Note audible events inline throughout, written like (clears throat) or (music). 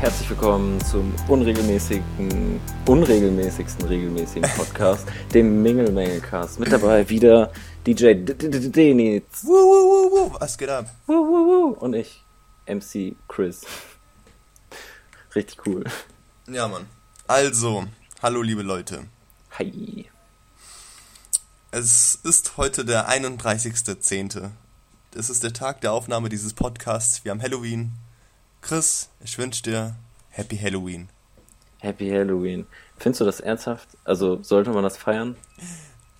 herzlich willkommen zum unregelmäßigen, unregelmäßigsten regelmäßigen Podcast, (laughs) dem Mingle Mailcast. Mit dabei wieder DJ Denitz. Was geht ab? Und ich, MC Chris. Richtig cool. Ja, Mann. Also, hallo liebe Leute. Hi. Es ist heute der 31.10. Es ist der Tag der Aufnahme dieses Podcasts. Wir haben Halloween. Chris, ich wünsche dir Happy Halloween. Happy Halloween. Findest du das ernsthaft? Also sollte man das feiern?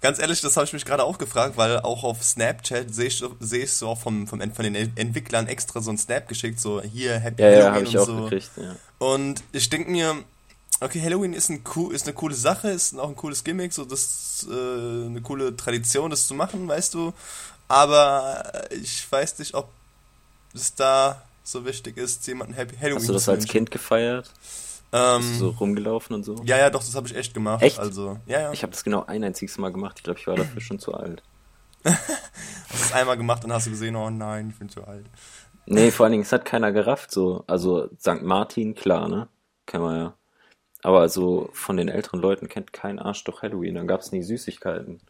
Ganz ehrlich, das habe ich mich gerade auch gefragt, weil auch auf Snapchat sehe ich, seh ich so auch vom, vom, von den Entwicklern extra so ein Snap geschickt, so hier Happy Ja, ja, Halloween habe ich und auch so. gekriegt. Ja. Und ich denke mir, okay, Halloween ist, ein, ist eine coole Sache, ist auch ein cooles Gimmick, so das äh, eine coole Tradition, das zu machen, weißt du. Aber ich weiß nicht, ob es da so wichtig ist, jemanden Happy Halloween Hast du das als. Kind gefeiert? Ähm, Bist du so rumgelaufen und so? ja, ja, doch, das habe ich echt gemacht. Echt? Also, ja, ja. Ich habe das genau ein einziges Mal gemacht. Ich glaube, ich war dafür schon zu alt. (laughs) hast es einmal gemacht und hast du gesehen, oh nein, ich bin zu alt. Nee, vor allen Dingen, es hat keiner gerafft, so. Also, St. Martin, klar, ne? Kennen wir ja. Aber so von den älteren Leuten kennt kein Arsch doch Halloween. Dann gab's nie Süßigkeiten.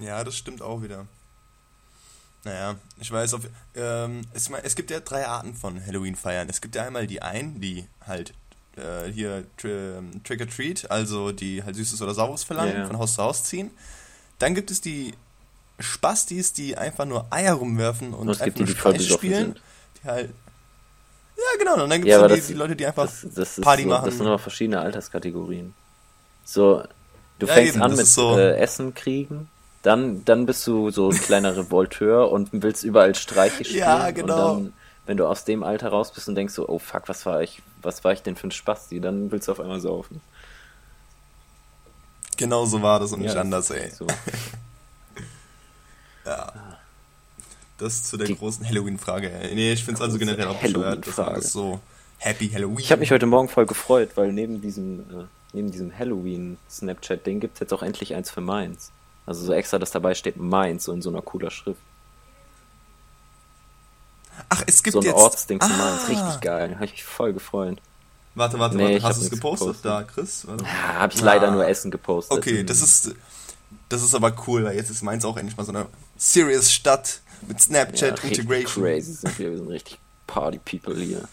Ja, das stimmt auch wieder. Naja, ich weiß, auf, ähm, es, es gibt ja drei Arten von Halloween-Feiern. Es gibt ja einmal die einen, die halt äh, hier tri Trick or Treat, also die halt Süßes oder Saures verlangen, ja. von Haus zu Haus ziehen. Dann gibt es die Spastis, die einfach nur Eier rumwerfen und Und einfach nur besoffen spielen. Die halt. Ja, genau. Und dann gibt es Ja, die, die Leute, die einfach Das, das, Party so, machen. das sind aber verschiedene Alterskategorien. So, du Ja, fängst eben, an mit so- äh, Essen kriegen, dann, dann bist du so ein kleiner Revolteur und willst überall Streiche spielen. Ja, genau. Und dann, wenn du aus dem Alter raus bist und denkst so, oh fuck, was war ich, was war ich denn für ein Spasti, dann willst du auf einmal saufen. Genau so war das und nicht Ja, anders, ey. So. (laughs) Ja. Das zu der Die- großen Halloween-Frage. ey. Nee, ich finde es also generell auch bescheuert. Das so Happy Halloween. Ich habe mich heute Morgen voll gefreut, weil neben diesem, äh, neben diesem Halloween-Snapchat-Ding gibt es jetzt auch endlich eins für Mainz. Also so extra, dass dabei steht Mainz, so in so einer cooler Schrift. Ach, es gibt So ein jetzt. Ortsding zu ah, Mainz. Richtig geil. Habe ich mich voll gefreut. Warte, warte, Nee, warte. Hast du es gepostet, gepostet. da, Chris? Warte. Ja, habe ich leider Ah. nur Essen gepostet. Okay, das ist. Das ist aber cool, weil jetzt ist Mainz auch endlich mal so eine serious Stadt mit ja, Snapchat richtig Integration. crazy sind wir. Wir sind richtig Party-People hier.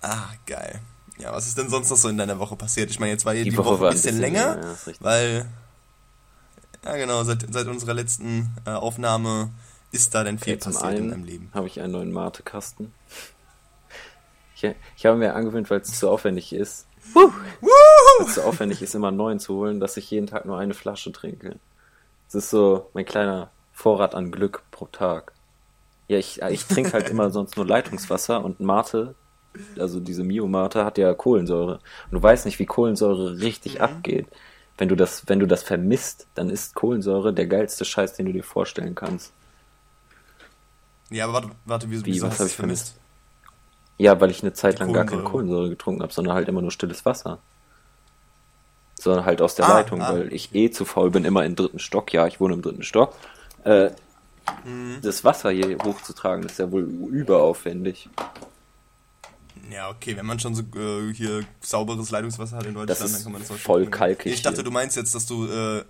Ah, geil. Ja, was ist denn sonst noch so in deiner Woche passiert? Ich meine, jetzt war hier die, Die Woche, Woche ein bisschen, länger, ja, weil. Ja, genau, seit, seit unserer letzten äh, Aufnahme ist da denn viel Okay, passiert in deinem Leben. habe ich einen neuen Mate-Kasten. Ich, ich habe mir angewöhnt, weil es zu aufwendig ist. Weil es zu aufwendig ist, immer einen neuen zu holen, dass ich jeden Tag nur eine Flasche trinke. Das ist so mein kleiner Vorrat an Glück pro Tag. Ja, ich, ich trinke halt immer (laughs) sonst nur Leitungswasser und Mate, also diese Mio-Mate hat ja Kohlensäure. Und du weißt nicht, wie Kohlensäure richtig abgeht. Wenn du das, wenn du das vermisst, dann ist Kohlensäure der geilste Scheiß, den du dir vorstellen kannst. Ja, aber warte, warte wie, Wie, wieso was hast hab du ich es vermisst? Ja, weil ich eine Zeit Die lang gar keine Kohlensäure. Getrunken habe, sondern halt immer nur stilles Wasser. Sondern halt aus der Ah, Leitung, ah. weil ich eh zu faul bin, immer im dritten Stock. Ja, ich wohne im dritten Stock. Äh, Mhm. Das Wasser hier hochzutragen, ist ja wohl überaufwendig. Ja, okay, wenn man schon so äh, hier sauberes Leitungswasser hat in Deutschland, dann kann man das auch voll kalkig Nee, Ich dachte, hier. du meinst jetzt, dass du, äh,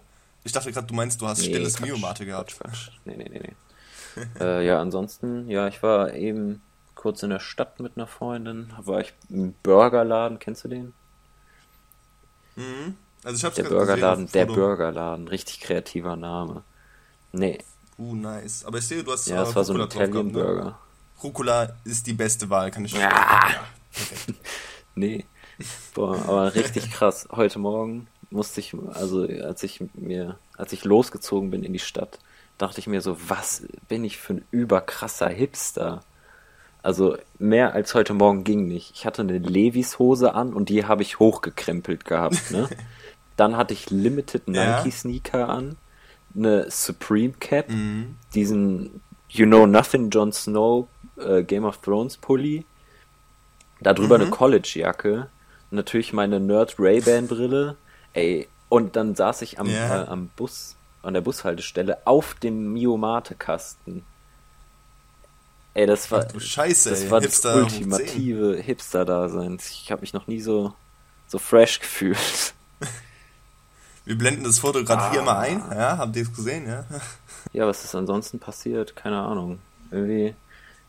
ich dachte gerade, du meinst, du hast stilles Quatsch, Miomate gehabt. Quatsch, Quatsch. Nee, nee, nee, nee. (laughs) äh, ja, ansonsten, ja, ich war eben kurz in der Stadt mit einer Freundin. War ich im Burgerladen, kennst du den? Mhm. Also ich hab's Der Burgerladen, der. Burgerladen, richtig kreativer Name. Nee, Uh, nice. Aber ich sehe, du hast ja, äh, das war so ein Rucola drauf gehabt, Italian ne? Rucola ist die beste Wahl, kann ich Ja. perfekt. (laughs) Nee. Boah, aber richtig krass. Heute Morgen musste ich, also als ich mir, als ich losgezogen bin in die Stadt, dachte ich mir so, was bin ich für ein überkrasser Hipster? Also mehr als heute Morgen ging nicht. Ich hatte eine Levis Hose an und die habe ich hochgekrempelt gehabt, ne? (laughs) Dann hatte ich Limited Ja. Nike Sneaker an, eine Supreme Cap, Mhm. diesen You Know Nothing Jon Snow äh, Game of Thrones Pulli, darüber Mhm. eine College-Jacke, natürlich meine Nerd Ray-Ban Brille, ey, und dann saß ich am, Ja. äh, am Bus, an der Bushaltestelle auf dem Miomate-Kasten. Ey, das war, Ach du Scheiße, das, ey. war das ultimative Hipster-Dasein. Ich habe mich noch nie so, so fresh gefühlt. (laughs) Wir blenden das Foto gerade hier Ah. mal ein. Ja, habt ihr es gesehen, ja? (laughs) Ja, was ist ansonsten passiert? Keine Ahnung. Irgendwie,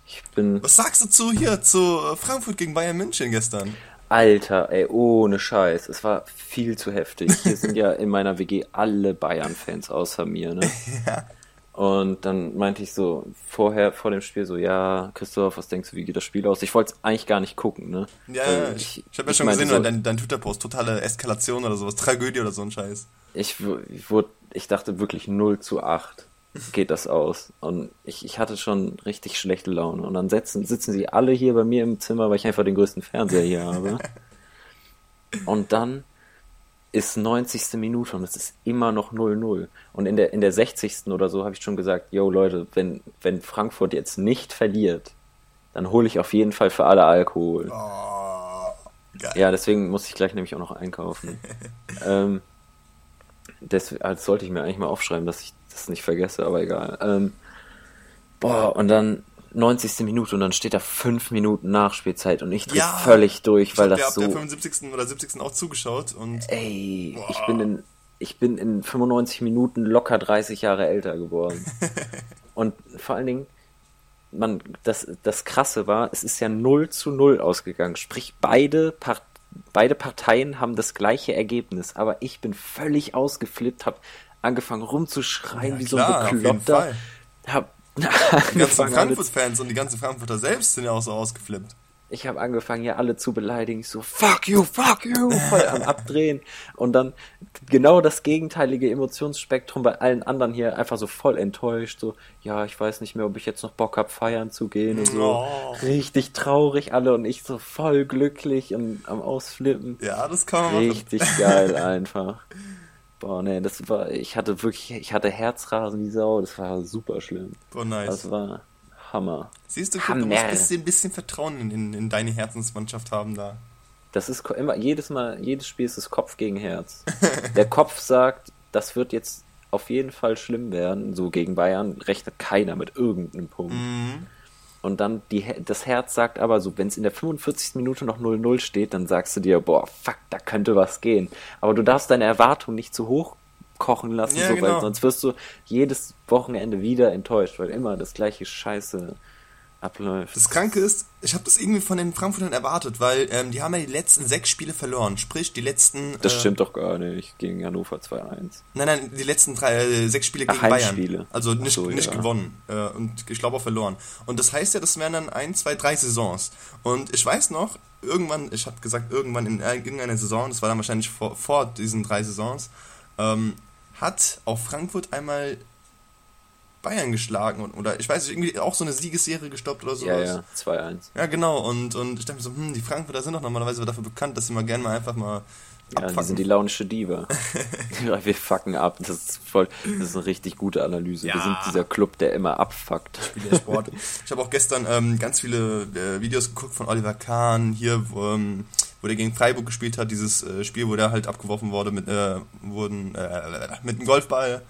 ich bin... Was sagst du zu hier, zu äh, Frankfurt gegen Bayern München gestern? Alter, ey, ohne Scheiß. Es war viel zu heftig. Hier sind ja in meiner WG alle Bayern-Fans außer mir, ne? (laughs) Ja. Und dann meinte ich so, vorher, vor dem Spiel so, ja, Christoph, was denkst du, wie geht das Spiel aus? Ich wollte es eigentlich gar nicht gucken, ne? Ja, ja, ich, ich habe ja schon gesehen, so, dein, dein Twitter-Post, totale Eskalation oder sowas, Tragödie oder so ein Scheiß. ich, ich, wurde, ich dachte wirklich 0 zu 8 geht das aus. Und ich, ich hatte schon richtig schlechte Laune. Und dann sitzen, sitzen sie alle hier bei mir im Zimmer, weil ich einfach den größten Fernseher hier habe. (laughs) Und dann ist 90. Minute und es ist immer noch 0-0. Und in der, in der 60. oder so habe ich schon gesagt, yo Leute, wenn, wenn Frankfurt jetzt nicht verliert, dann hole ich auf jeden Fall für alle Alkohol. Oh. Ja, deswegen muss ich gleich nämlich auch noch einkaufen. (laughs) ähm, das, das sollte ich mir eigentlich mal aufschreiben, dass ich das nicht vergesse, aber egal. Ähm, boah, und dann 90. Minute und dann steht da 5 Minuten Nachspielzeit und ich drehe Ja. völlig durch, Ich weil hab, der das habt der so. 75. oder 70. auch zugeschaut und Ey, Boah. ich bin in, ich bin in 95 Minuten locker 30 Jahre älter geworden. (laughs) und vor allen Dingen, man, das, das Krasse war, es ist ja 0 zu 0 ausgegangen. Sprich, beide, Part, beide Parteien haben das gleiche Ergebnis. Aber ich bin völlig ausgeflippt, hab angefangen rumzuschreien Ja, wie klar, so ein Bekloppter. Hab (laughs) die ganzen Frankfurt-Fans und die ganzen Frankfurter selbst sind ja auch so ausgeflippt. Ich habe angefangen, hier alle zu beleidigen. Ich so, fuck you, fuck you, voll am (laughs) Abdrehen. Und dann genau das gegenteilige Emotionsspektrum bei allen anderen hier einfach so voll enttäuscht. So, ja, ich weiß nicht mehr, ob ich jetzt noch Bock hab, feiern zu gehen und so. Oh. Richtig traurig alle und ich so voll glücklich und am Ausflippen. Ja, das kann man machen. Richtig geil einfach. Boah, nee, das war, ich hatte wirklich, ich hatte Herzrasen wie Sau, das war super schlimm. Boah, nice. Das war Hammer. Siehst du, guck, du musst ein bisschen, bisschen Vertrauen in, in, in deine Herzensmannschaft haben da. Das ist immer, jedes Mal, jedes Spiel ist es Kopf gegen Herz. (laughs) Der Kopf sagt, das wird jetzt auf jeden Fall schlimm werden. So gegen Bayern rechnet keiner mit irgendeinem Punkt. Mhm. Und dann die, das Herz sagt aber so, wenn es in der 45. Minute noch 0-0 steht, dann sagst du dir, boah, fuck, da könnte was gehen. Aber du darfst deine Erwartungen nicht zu hoch kochen lassen, Ja, so, genau. weil sonst wirst du jedes Wochenende wieder enttäuscht, weil immer das gleiche Scheiße abläuft. Das Kranke ist, ich habe das irgendwie von den Frankfurtern erwartet, weil ähm, die haben ja die letzten sechs Spiele verloren. Sprich, die letzten. Das äh, stimmt doch gar nicht gegen Hannover 2-1. Nein, nein, die letzten drei, äh, sechs Spiele Ach, gegen Bayern. Heimspiele. Also nicht, Ach so, nicht ja. gewonnen. Äh, und ich glaube auch verloren. Und das heißt ja, das wären dann ein, zwei, drei Saisons. Und ich weiß noch, irgendwann, ich habe gesagt, irgendwann in irgendeiner Saison, das war dann wahrscheinlich vor, vor diesen drei Saisons, ähm, hat auch Frankfurt einmal Bayern geschlagen und, oder ich weiß nicht, irgendwie auch so eine Siegesserie gestoppt oder sowas. Ja, ja, 2-1. Ja, genau. Und, und ich dachte mir so, hm, die Frankfurter sind doch normalerweise dafür bekannt, dass sie mal gerne mal einfach mal Ja, die sind die launische Diebe. (laughs) Wir fucken ab. Das ist voll, das ist eine richtig gute Analyse. Wir Ja. sind dieser Club, der immer abfuckt. der Sport. (laughs) Ich habe auch gestern ähm, ganz viele äh, Videos geguckt von Oliver Kahn, hier, wo, ähm, wo der gegen Freiburg gespielt hat, dieses äh, Spiel, wo der halt abgeworfen wurde mit, äh, wurden, äh, mit einem Golfball.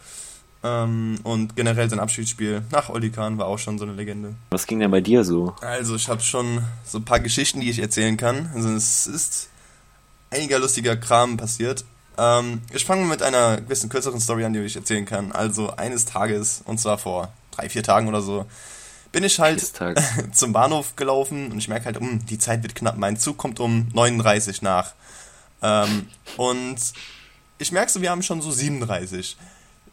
Ähm, und generell sein Abschiedsspiel nach Oli Kahn war auch schon so eine Legende. Was ging denn bei dir so? Also ich habe schon so ein paar Geschichten, die ich erzählen kann. Also es ist einiger lustiger Kram passiert. Ähm, ich fange mit einer gewissen kürzeren Story an, die ich erzählen kann. Also eines Tages, und zwar vor drei, vier Tagen oder so, bin ich halt (laughs) zum Bahnhof gelaufen und ich merke halt, um, die Zeit wird knapp. Mein Zug kommt um 39 nach. Ähm, und ich merke so, wir haben schon so 37.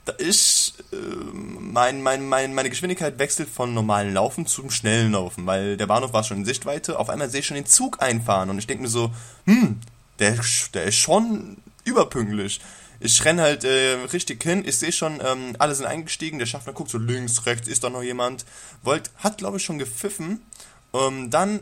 Da ich, äh, mein, mein, mein, meine Geschwindigkeit wechselt von normalen Laufen zum schnellen Laufen, weil der Bahnhof war schon in Sichtweite. Auf einmal sehe ich schon den Zug einfahren und ich denke mir so, hm, der, der ist schon überpünktlich. Ich renn halt äh, richtig hin, ich sehe schon, ähm, alle sind eingestiegen, der Schaffner guckt so links, rechts, ist da noch jemand. Wollt, hat glaube ich schon gepfiffen. Ähm, dann,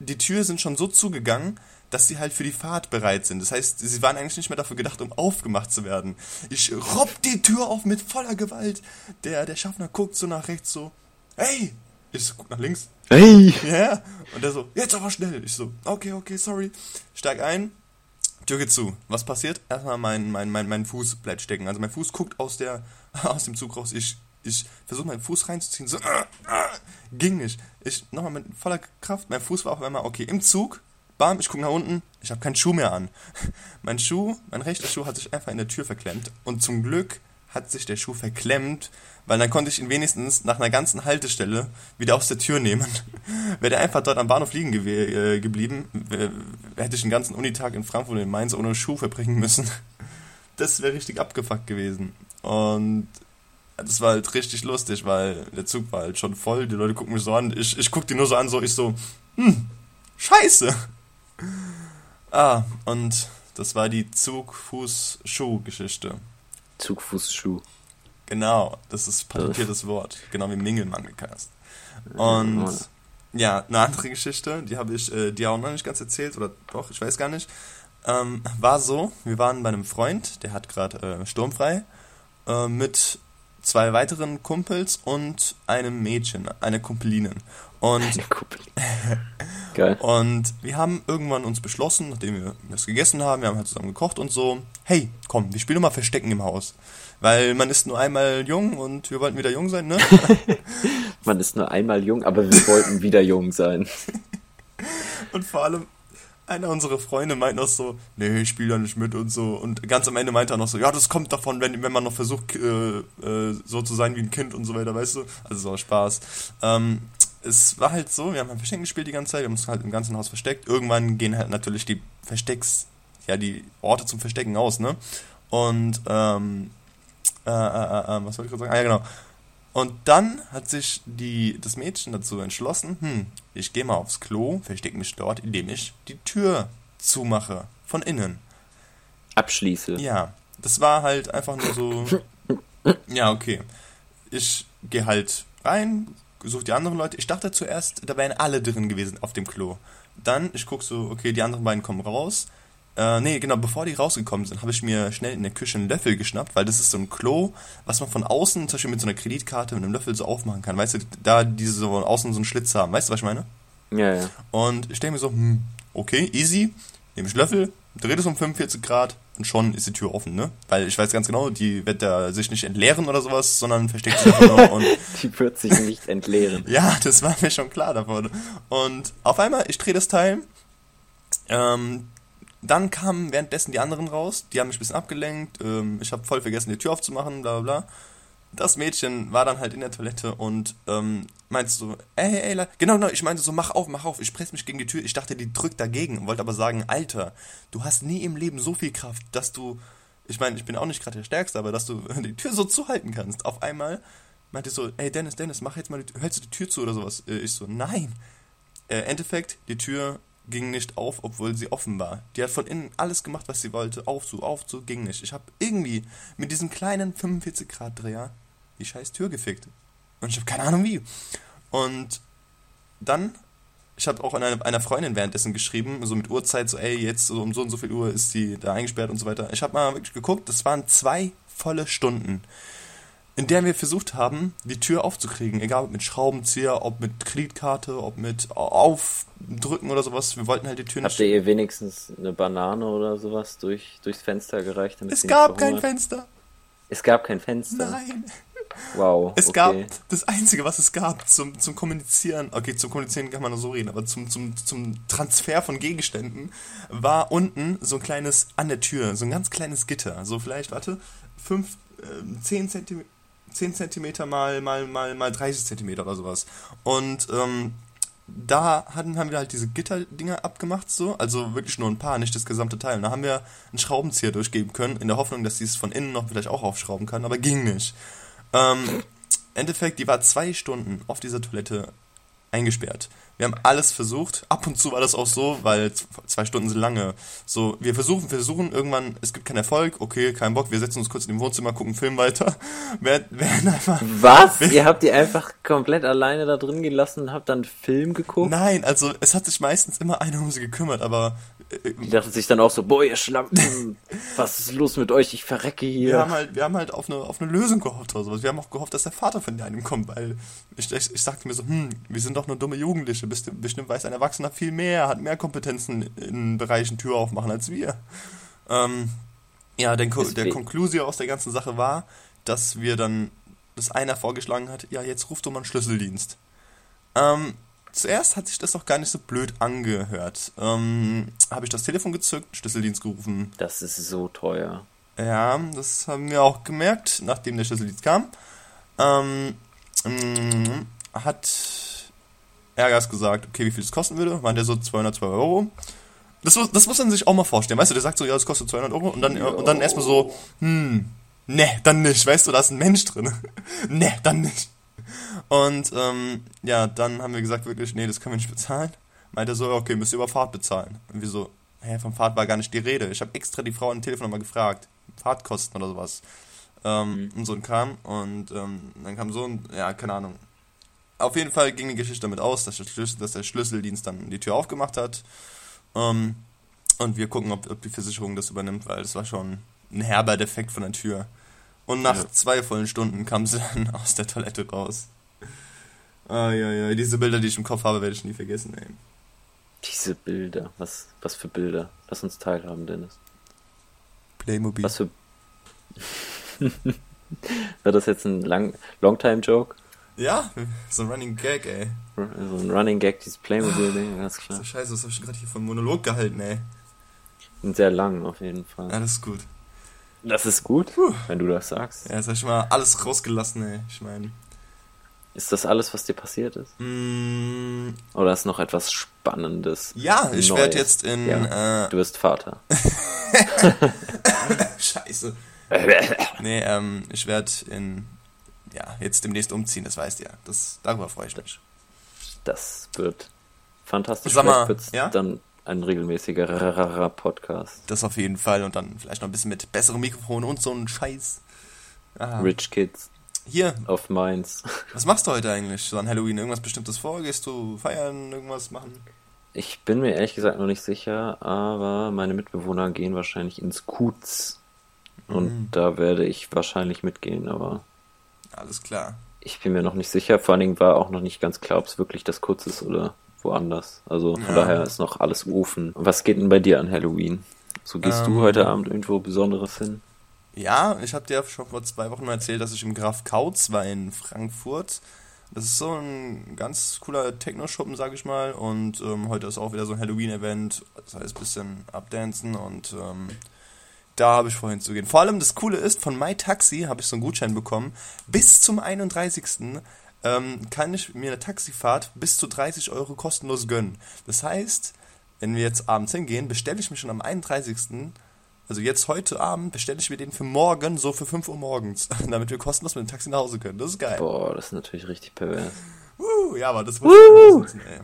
die Tür sind schon so zugegangen, dass sie halt für die Fahrt bereit sind. Das heißt, sie waren eigentlich nicht mehr dafür gedacht, um aufgemacht zu werden. Ich robb die Tür auf mit voller Gewalt. Der, der Schaffner guckt so nach rechts so, hey! Ich so, guck nach links, Hey! ja. Und der so, jetzt aber schnell. Ich so, okay, okay, sorry. Steig ein, Tür geht zu. Was passiert? Erstmal mein, mein, mein, mein Fuß bleibt stecken. Also mein Fuß guckt aus, der, (laughs) aus dem Zug raus. Ich Ich versuche meinen Fuß reinzuziehen, so, äh, äh, ging nicht. Ich nochmal mit voller Kraft, mein Fuß war auf einmal okay im Zug. Bam, ich gucke nach unten, ich habe keinen Schuh mehr an. (laughs) Mein Schuh, mein rechter Schuh hat sich einfach in der Tür verklemmt. Und zum Glück hat sich der Schuh verklemmt, weil dann konnte ich ihn wenigstens nach einer ganzen Haltestelle wieder aus der Tür nehmen. (laughs) Wäre der einfach dort am Bahnhof liegen ge äh, geblieben, hätte ich den ganzen Unitag in Frankfurt und in Mainz ohne Schuh verbringen müssen. (laughs) Das wäre richtig abgefuckt gewesen. Und das war halt richtig lustig, weil der Zug war halt schon voll, die Leute gucken mich so an, ich, ich guck die nur so an, so ich so, hm, scheiße. (laughs) Ah, und das war die Zug-Fuß-Schuh-Geschichte. Zugfußschuh. Genau, das ist patentiertes Wort. Genau wie Mingelmangelcast. Und ja, eine andere Geschichte, die habe ich äh, dir auch noch nicht ganz erzählt, oder doch, ich weiß gar nicht. Ähm, war so, wir waren bei einem Freund, der hat gerade äh, sturmfrei, äh, mit zwei weiteren Kumpels und einem Mädchen, eine Kumpelinin. Und, eine Kumpelin. Geil. (laughs) und wir haben irgendwann uns beschlossen, nachdem wir das gegessen haben, wir haben halt zusammen gekocht und so, hey, komm, wir spielen mal Verstecken im Haus. Weil man ist nur einmal jung und wir wollten wieder jung sein, ne? (laughs) man ist nur einmal jung, aber wir wollten wieder jung sein. (laughs) und vor allem, einer unserer Freunde meint noch so, nee, ich spiele da nicht mit und so. Und ganz am Ende meint er noch so, ja, das kommt davon, wenn, wenn man noch versucht, äh, äh, so zu sein wie ein Kind und so weiter, weißt du? Also so Spaß. Ähm, es war halt so, wir haben halt Verstecken gespielt die ganze Zeit, wir haben uns halt im ganzen Haus versteckt. Irgendwann gehen halt natürlich die Verstecks, ja, die Orte zum Verstecken aus, ne? Und, ähm, äh, äh, äh, äh was wollte ich gerade sagen? Ah, ja, genau. Und dann hat sich die, das Mädchen dazu entschlossen, hm, ich gehe mal aufs Klo, verstecke mich dort, indem ich die Tür zumache, von innen. Abschließe. Ja, das war halt einfach nur so, (laughs) ja, okay. Ich gehe halt rein, suche die anderen Leute. Ich dachte zuerst, da wären alle drin gewesen auf dem Klo. Dann, ich gucke so, okay, die anderen beiden kommen raus. Äh, nee, genau, bevor die rausgekommen sind, habe ich mir schnell in der Küche einen Löffel geschnappt, weil das ist so ein Klo, was man von außen, zum Beispiel mit so einer Kreditkarte, mit einem Löffel so aufmachen kann. Weißt du, da diese so außen so einen Schlitz haben. Weißt du, was ich meine? Ja, ja. Und ich denke mir so, hm, okay, easy, nehme ich Löffel, drehe das um 45 Grad und schon ist die Tür offen, ne? Weil ich weiß ganz genau, die wird da sich nicht entleeren oder sowas, sondern versteckt sich nur und. (laughs) Die wird sich nicht entleeren. ja, das war mir schon klar davon. Und auf einmal, ich drehe das Teil, ähm, dann kamen währenddessen die anderen raus, die haben mich ein bisschen abgelenkt, ähm, ich habe voll vergessen, die Tür aufzumachen, bla bla. Das Mädchen war dann halt in der Toilette und ähm, meinte so, ey, ey, ey, genau, genau, ich meinte so, mach auf, mach auf, ich presse mich gegen die Tür. Ich dachte, die drückt dagegen, wollte aber sagen, Alter, du hast nie im Leben so viel Kraft, dass du, ich meine, ich bin auch nicht gerade der Stärkste, aber dass du (laughs) die Tür so zuhalten kannst. Auf einmal meinte so, ey, Dennis, Dennis, mach jetzt mal, die, hältst du die Tür zu oder sowas? Äh, ich so, nein. Äh, Endeffekt, die Tür ging nicht auf, obwohl sie offen war. Die hat von innen alles gemacht, was sie wollte. Auf zu, auf zu, ging nicht. Ich habe irgendwie mit diesem kleinen 45 Grad Dreher die scheiß Tür gefickt. Und ich habe keine Ahnung wie. Und dann, ich habe auch einer, einer Freundin währenddessen geschrieben, so mit Uhrzeit, so ey, jetzt so um so und so viel Uhr ist sie da eingesperrt und so weiter. Ich habe mal wirklich geguckt, das waren zwei volle Stunden in der wir versucht haben, die Tür aufzukriegen, egal ob mit Schraubenzieher, ob mit Kreditkarte, ob mit Aufdrücken oder sowas. Wir wollten halt die Tür nicht. Habt ihr wenigstens eine Banane oder sowas durch, durchs Fenster gereicht? es gab kein Fenster. Es gab kein Fenster. Nein. Wow. Es okay. gab das Einzige, was es gab zum, zum Kommunizieren, okay, zum Kommunizieren kann man nur so reden, aber zum, zum, zum Transfer von Gegenständen war unten so ein kleines an der Tür, so ein ganz kleines Gitter. So vielleicht, warte, 5, äh, 10 Zentimeter 10 cm mal, mal, mal, mal 30 cm oder sowas. Und ähm, da hatten, haben wir halt diese Gitterdinger abgemacht, so, also wirklich nur ein paar, nicht das gesamte Teil. Und da haben wir einen Schraubenzieher durchgeben können, in der Hoffnung, dass sie es von innen noch vielleicht auch aufschrauben kann, aber ging nicht. Ähm, Endeffekt, die war zwei Stunden auf dieser Toilette eingesperrt. Wir haben alles versucht. Ab und zu war das auch so, weil zwei Stunden sind lange. So, wir versuchen, versuchen, irgendwann, es gibt keinen Erfolg, okay, kein Bock, wir setzen uns kurz in dem Wohnzimmer, gucken Film weiter. (laughs) Wir, werden einfach. Was? Ihr habt die einfach komplett alleine da drin gelassen und habt dann Film geguckt? Nein, also es hat sich meistens immer einer um sie gekümmert, aber. Die dachten sich dann auch so, boah, ihr Schlampen, (laughs) was ist los mit euch? Ich verrecke hier. Wir haben halt, wir haben halt auf eine, auf eine Lösung gehofft oder sowas. Wir haben auch gehofft, dass der Vater von einem kommt, weil ich, ich, ich sagte mir so, hm, wir sind doch nur dumme Jugendliche. Bestimmt, bestimmt weiß ein Erwachsener viel mehr, hat mehr Kompetenzen in Bereichen Tür aufmachen als wir. Ähm, ja, der, der Konklusio aus der ganzen Sache war, dass wir dann dass einer vorgeschlagen hat, ja, jetzt ruft doch mal einen Schlüsseldienst. Ähm, zuerst hat sich das doch gar nicht so blöd angehört. Ähm, habe ich das Telefon gezückt, Schlüsseldienst gerufen. Das ist so teuer. Ja, das haben wir auch gemerkt, nachdem der Schlüsseldienst kam. Ähm, mm, hat Ärgers gesagt, okay, wie viel es kosten würde. Meint er so 202 Euro. Das, das muss man sich auch mal vorstellen. Weißt du, der sagt so, ja, das kostet 200 Euro. Und dann, und dann erstmal so, hm, ne, dann nicht. Weißt du, da ist ein Mensch drin. (laughs) ne, dann nicht. Und ähm, ja, dann haben wir gesagt, wirklich, nee, das können wir nicht bezahlen. Meint er so, okay, müsst ihr über Fahrt bezahlen. Und wir so, hä, vom Fahrt war gar nicht die Rede. Ich habe extra die Frau am Telefon nochmal gefragt. Fahrtkosten oder sowas. Ähm, mhm. Und so ein Kram. Und ähm, dann kam so ein, ja, keine Ahnung. Auf jeden Fall ging die Geschichte damit aus, dass der, Schlüssel, dass der Schlüsseldienst dann die Tür aufgemacht hat. Ähm, und wir gucken, ob, ob, die Versicherung das übernimmt, weil das war schon ein herber Defekt von der Tür. Und nach ja. zwei vollen Stunden kam sie (laughs) dann aus der Toilette raus. Ah, ja, ja, diese Bilder, die ich im Kopf habe, werde ich nie vergessen, ey. Diese Bilder, was, was für Bilder? Lass uns teilhaben, Dennis. Playmobil. Was für. (laughs) War das jetzt ein lang, Longtime-Joke? Ja, so ein Running Gag, ey. So ein Running Gag, dieses Playmobil-Ding, ganz klar. So scheiße, was hab ich gerade hier von Monolog gehalten, ey. Und sehr lang, auf jeden Fall. Ist gut. Das ist gut, Puh. wenn du das sagst. Ja, jetzt hab ich mal alles rausgelassen, ey. Ich meine. Ist das alles, was dir passiert ist? Mm. Oder ist noch etwas Spannendes? Ja, ich werde jetzt in. Ja, äh, du wirst Vater. (laughs) Scheiße. (laughs) nee, ähm, ich werde in. Ja, jetzt demnächst umziehen, das weißt du ja. Das, darüber freue ich mich. Das wird fantastisch. Sag mal, ja? dann ein regelmäßiger Podcast. Das auf jeden Fall und dann vielleicht noch ein bisschen mit besserem Mikrofon und so ein Scheiß. Aha. Rich Kids. Hier. Auf Mainz. (laughs) Was machst du heute eigentlich so an Halloween? Irgendwas Bestimmtes vor? Gehst du feiern, irgendwas machen? Ich bin mir ehrlich gesagt noch nicht sicher, aber meine Mitbewohner gehen wahrscheinlich ins Kutz. Und mhm. da werde ich wahrscheinlich mitgehen, aber. Alles klar. Ich bin mir noch nicht sicher. Vor allen Dingen war auch noch nicht ganz klar, ob es wirklich das Kutz ist oder woanders. Also von ja. daher ist noch alles offen. Was geht denn bei dir an Halloween? So gehst ähm, du heute Abend irgendwo Besonderes hin? Ja, ich habe dir schon vor zwei Wochen mal erzählt, dass ich im Graf Kautz war in Frankfurt. Das ist so ein ganz cooler Techno-Schuppen, sag ich mal. Und ähm, heute ist auch wieder so ein Halloween-Event. Das heißt, ein bisschen abdancen und ähm, da habe ich vorhin zu gehen. Vor allem das Coole ist, von MyTaxi habe ich so einen Gutschein bekommen. Bis zum 31. Ähm, kann ich mir eine Taxifahrt bis zu 30 Euro kostenlos gönnen. Das heißt, wenn wir jetzt abends hingehen, bestelle ich mich schon am 31 also jetzt heute Abend bestelle ich mir den für morgen, so für 5 Uhr morgens, (laughs) damit wir kostenlos mit dem Taxi nach Hause können. Das ist geil. Boah, das ist natürlich richtig pervers. Uh, ja, aber das muss ich nutzen, ey.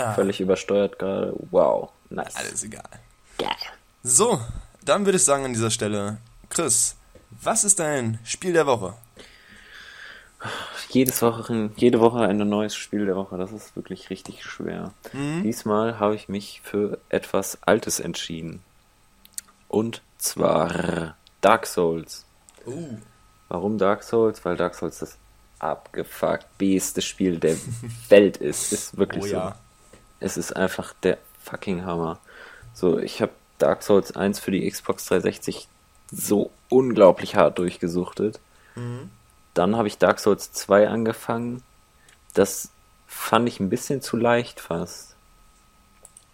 Ah. Völlig übersteuert gerade. Wow, nice. Alles egal. Geil. So, dann würde ich sagen an dieser Stelle, Chris, was ist dein Spiel der Woche? Jedes Woche, jede Woche ein neues Spiel der Woche. Das ist wirklich richtig schwer. Mhm. Diesmal habe ich mich für etwas Altes entschieden. Und zwar Dark Souls. Uh. Warum Dark Souls? Weil Dark Souls das abgefuckt beste Spiel der Welt ist. Ist wirklich oh, so. Ja. Es ist einfach der fucking Hammer. So, ich habe Dark Souls 1 für die Xbox 360 so unglaublich hart durchgesuchtet. Mhm. Dann habe ich Dark Souls 2 angefangen. Das fand ich ein bisschen zu leicht fast.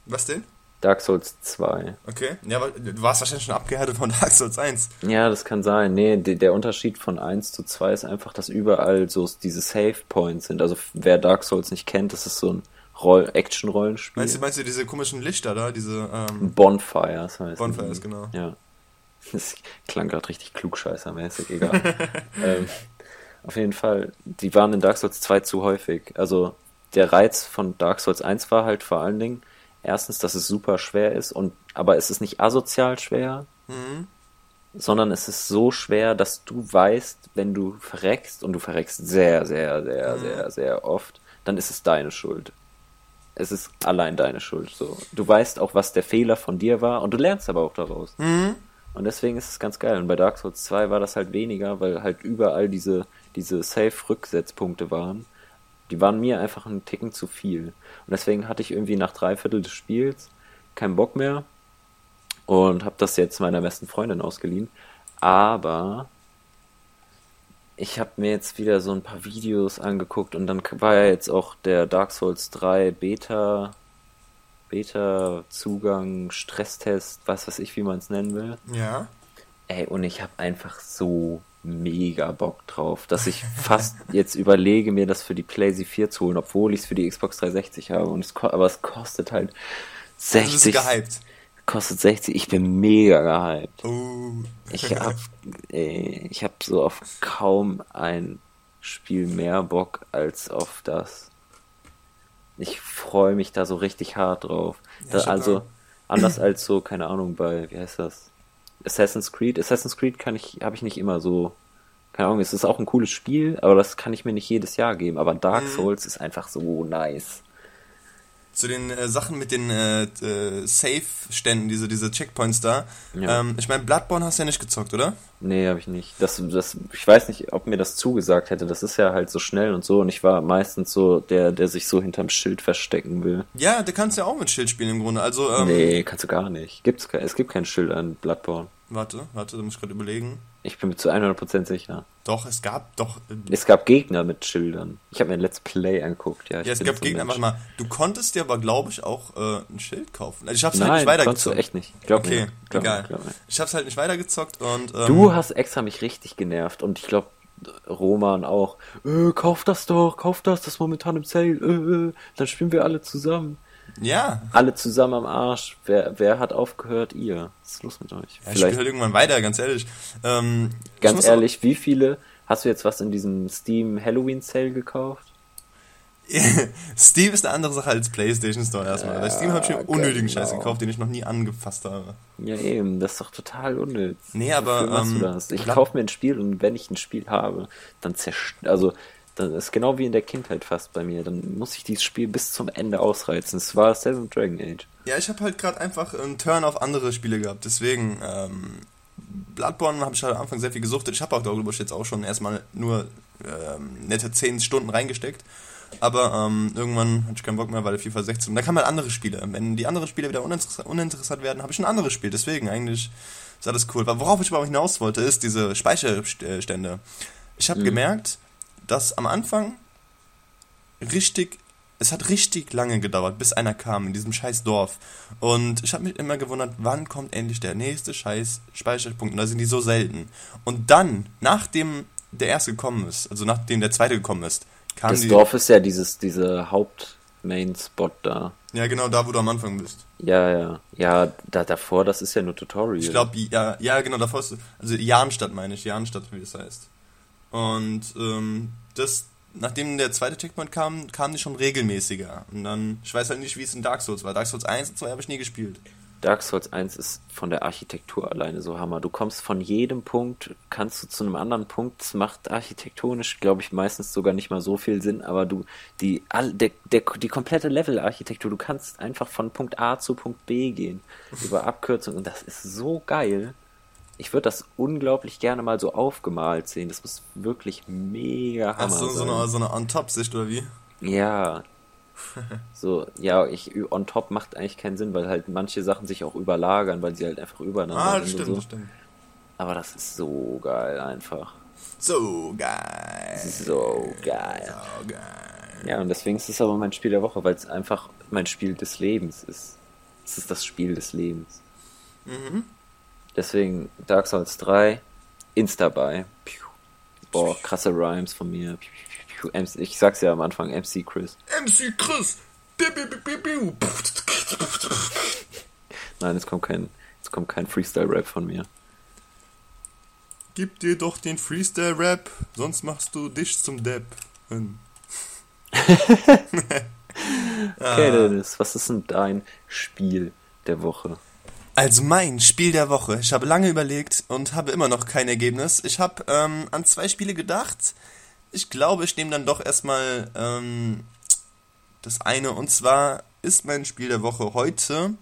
Was denn? Dark Souls 2. Okay. Ja, aber du warst wahrscheinlich schon abgehärtet von (laughs) Dark Souls 1. Ja, das kann sein. Nee, der Unterschied von 1 zu 2 ist einfach, dass überall so diese Save Points sind. Also wer Dark Souls nicht kennt, das ist so ein Action-Rollenspiel. Meinst du, meinst du diese komischen Lichter da? Diese, ähm Bonfires heißt Bonfires, genau. Ja. (laughs) Das klang gerade richtig klugscheißermäßig, egal. (laughs) ähm, auf jeden Fall, die waren in Dark Souls 2 zu häufig. Also der Reiz von Dark Souls 1 war halt vor allen Dingen, erstens, dass es super schwer ist und aber es ist nicht asozial schwer, mhm. sondern es ist so schwer, dass du weißt, wenn du verreckst und du verreckst sehr, sehr, sehr, mhm. sehr, sehr oft, dann ist es deine Schuld. Es ist allein deine Schuld. So, du weißt auch, was der Fehler von dir war und du lernst aber auch daraus. Mhm. Und deswegen ist es ganz geil. Und bei Dark Souls 2 war das halt weniger, weil halt überall diese, diese Safe-Rücksetzpunkte waren die waren mir einfach einen Ticken zu viel. Und deswegen hatte ich irgendwie nach drei Viertel des Spiels keinen Bock mehr und habe das jetzt meiner besten Freundin ausgeliehen. Aber ich habe mir jetzt wieder so ein paar Videos angeguckt und dann war ja jetzt auch der Dark Souls 3 Beta, Beta-Zugang, Stresstest, was weiß ich, wie man es nennen will. Ja. Ey, und ich habe einfach so mega Bock drauf, dass ich fast jetzt überlege, mir das für die PlayStation 4 zu holen, obwohl ich es für die Xbox 360 habe. Und es, aber es kostet halt 60. Du bist gehypt. Kostet 60. Ich bin mega gehypt. Oh. Ich hab, ey, ich hab so auf kaum ein Spiel mehr Bock als auf das. Ich freue mich da so richtig hart drauf. Ja, da, also, anders als so, keine Ahnung, bei, wie heißt das? Assassin's Creed. Assassin's Creed kann ich, habe ich nicht immer so. Keine Ahnung, es ist auch ein cooles Spiel, aber das kann ich mir nicht jedes Jahr geben. Aber Dark mhm. Souls ist einfach so nice zu den äh, Sachen mit den äh, äh, Safe-Ständen, diese, diese Checkpoints da. Ja. Ähm, ich meine, Bloodborne hast du ja nicht gezockt, oder? Nee, habe ich nicht. Das, das, ich weiß nicht, ob mir das zugesagt hätte. Das ist ja halt so schnell und so. Und ich war meistens so der, der sich so hinterm Schild verstecken will. Ja, der kannst ja auch mit Schild spielen im Grunde. Also, ähm, nee, kannst du gar nicht. Gibt's, es gibt kein Schild an Bloodborne. Warte, warte, da muss ich gerade überlegen. Ich bin mir zu 100% sicher. Doch, es gab doch. Äh, es gab Gegner mit Schildern. Ich habe mir ein Let's Play angeguckt, ja. Ja, es gab so Gegner, warte mal. Du konntest dir aber, glaube ich, auch äh, ein Schild kaufen. Also ich hab's Nein, halt nicht weitergezockt. Du echt nicht. Glaub okay, mir. Glaub egal. Mir, mir. Ich hab's halt nicht weitergezockt und. Ähm, du hast extra mich richtig genervt und ich glaube, Roman auch. Äh, kauf das doch, kauf das, das ist momentan im Sale. Äh, äh, dann spielen wir alle zusammen. Ja. Alle zusammen am Arsch. Wer, wer hat aufgehört? Ihr. Was ist los mit euch? Ja, ich spiele halt irgendwann weiter, ganz ehrlich. Ähm, ganz ehrlich, wie viele hast du jetzt was in diesem Steam Halloween Sale gekauft? (laughs) Steam ist eine andere Sache als PlayStation Store erstmal. Ja, Bei Steam habe ich mir unnötigen genau. Scheiß gekauft, den ich noch nie angefasst habe. Ja, eben, das ist doch total unnötig. Nee, aber. Ähm? Ich kaufe mir ein Spiel und wenn ich ein Spiel habe, dann zerstört. Also, das ist genau wie in der Kindheit fast bei mir. Dann muss ich dieses Spiel bis zum Ende ausreizen. Es war Seven Dragon Age. Ja, ich habe halt gerade einfach einen Turn auf andere Spiele gehabt. Deswegen, ähm, Bloodborne habe ich halt am Anfang sehr viel gesuchtet. Ich habe auch darüber jetzt auch schon erstmal nur ähm, nette 10 Stunden reingesteckt. Aber ähm, irgendwann hatte ich keinen Bock mehr, weil FIFA 16. Und da kamen halt andere Spiele. Wenn die anderen Spiele wieder uninteressant, uninteressant werden, habe ich ein anderes Spiel. Deswegen eigentlich ist alles cool. Worauf ich aber hinaus wollte, ist diese Speicherstände. Ich habe mhm. gemerkt, dass am Anfang richtig, es hat richtig lange gedauert, bis einer kam in diesem scheiß Dorf. Und ich habe mich immer gewundert, wann kommt endlich der nächste scheiß Speicherpunkt? Und da sind die so selten. Und dann, nachdem der erste gekommen ist, also nachdem der zweite gekommen ist, kam Das die, Dorf ist ja dieses, diese Haupt-Main-Spot da. Ja, genau, da, wo du am Anfang bist. Ja, ja. Ja, da, davor, das ist ja nur Tutorial. Ich glaube, ja, ja, genau, davor ist, also Jahnstadt meine ich, Jahnstadt, wie das heißt. Und ähm, das, nachdem der zweite Checkpoint kam, kamen die schon regelmäßiger. Und dann, ich weiß halt nicht, wie es in Dark Souls war. Dark Souls 1 und 2 habe ich nie gespielt. Dark Souls 1 ist von der Architektur alleine so Hammer. Du kommst von jedem Punkt, kannst du zu einem anderen Punkt. Das macht architektonisch, glaube ich, meistens sogar nicht mal so viel Sinn, aber du, die, all, der, der, die komplette Level-Architektur, du kannst einfach von Punkt A zu Punkt B gehen. (laughs) über Abkürzungen. Und das ist so geil ich würde das unglaublich gerne mal so aufgemalt sehen. Das muss wirklich mega hammer Hast du so eine, so eine On-Top-Sicht oder wie? Ja. (laughs) so, ja, ich, on top macht eigentlich keinen Sinn, weil halt manche Sachen sich auch überlagern, weil sie halt einfach übereinander ah, das stimmt, so. das stimmt. Aber das ist so geil einfach. So geil. So geil. So geil. Ja, und deswegen ist es aber mein Spiel der Woche, weil es einfach mein Spiel des Lebens ist. Es ist das Spiel des Lebens. Mhm. Deswegen Dark Souls 3, Insta bei. Boah, krasse Rhymes von mir. Ich sag's ja am Anfang, MC Chris. MC Chris! Nein, es kommt kein, es kommt kein Freestyle-Rap von mir. Gib dir doch den Freestyle-Rap, sonst machst du dich zum Depp. (laughs) (laughs) okay, Dennis, was ist denn dein Spiel der Woche? Also mein Spiel der Woche. Ich habe lange überlegt und habe immer noch kein Ergebnis. Ich habe ähm, an zwei Spiele gedacht. Ich glaube, ich nehme dann doch erstmal ähm, das eine. Und zwar ist mein Spiel der Woche heute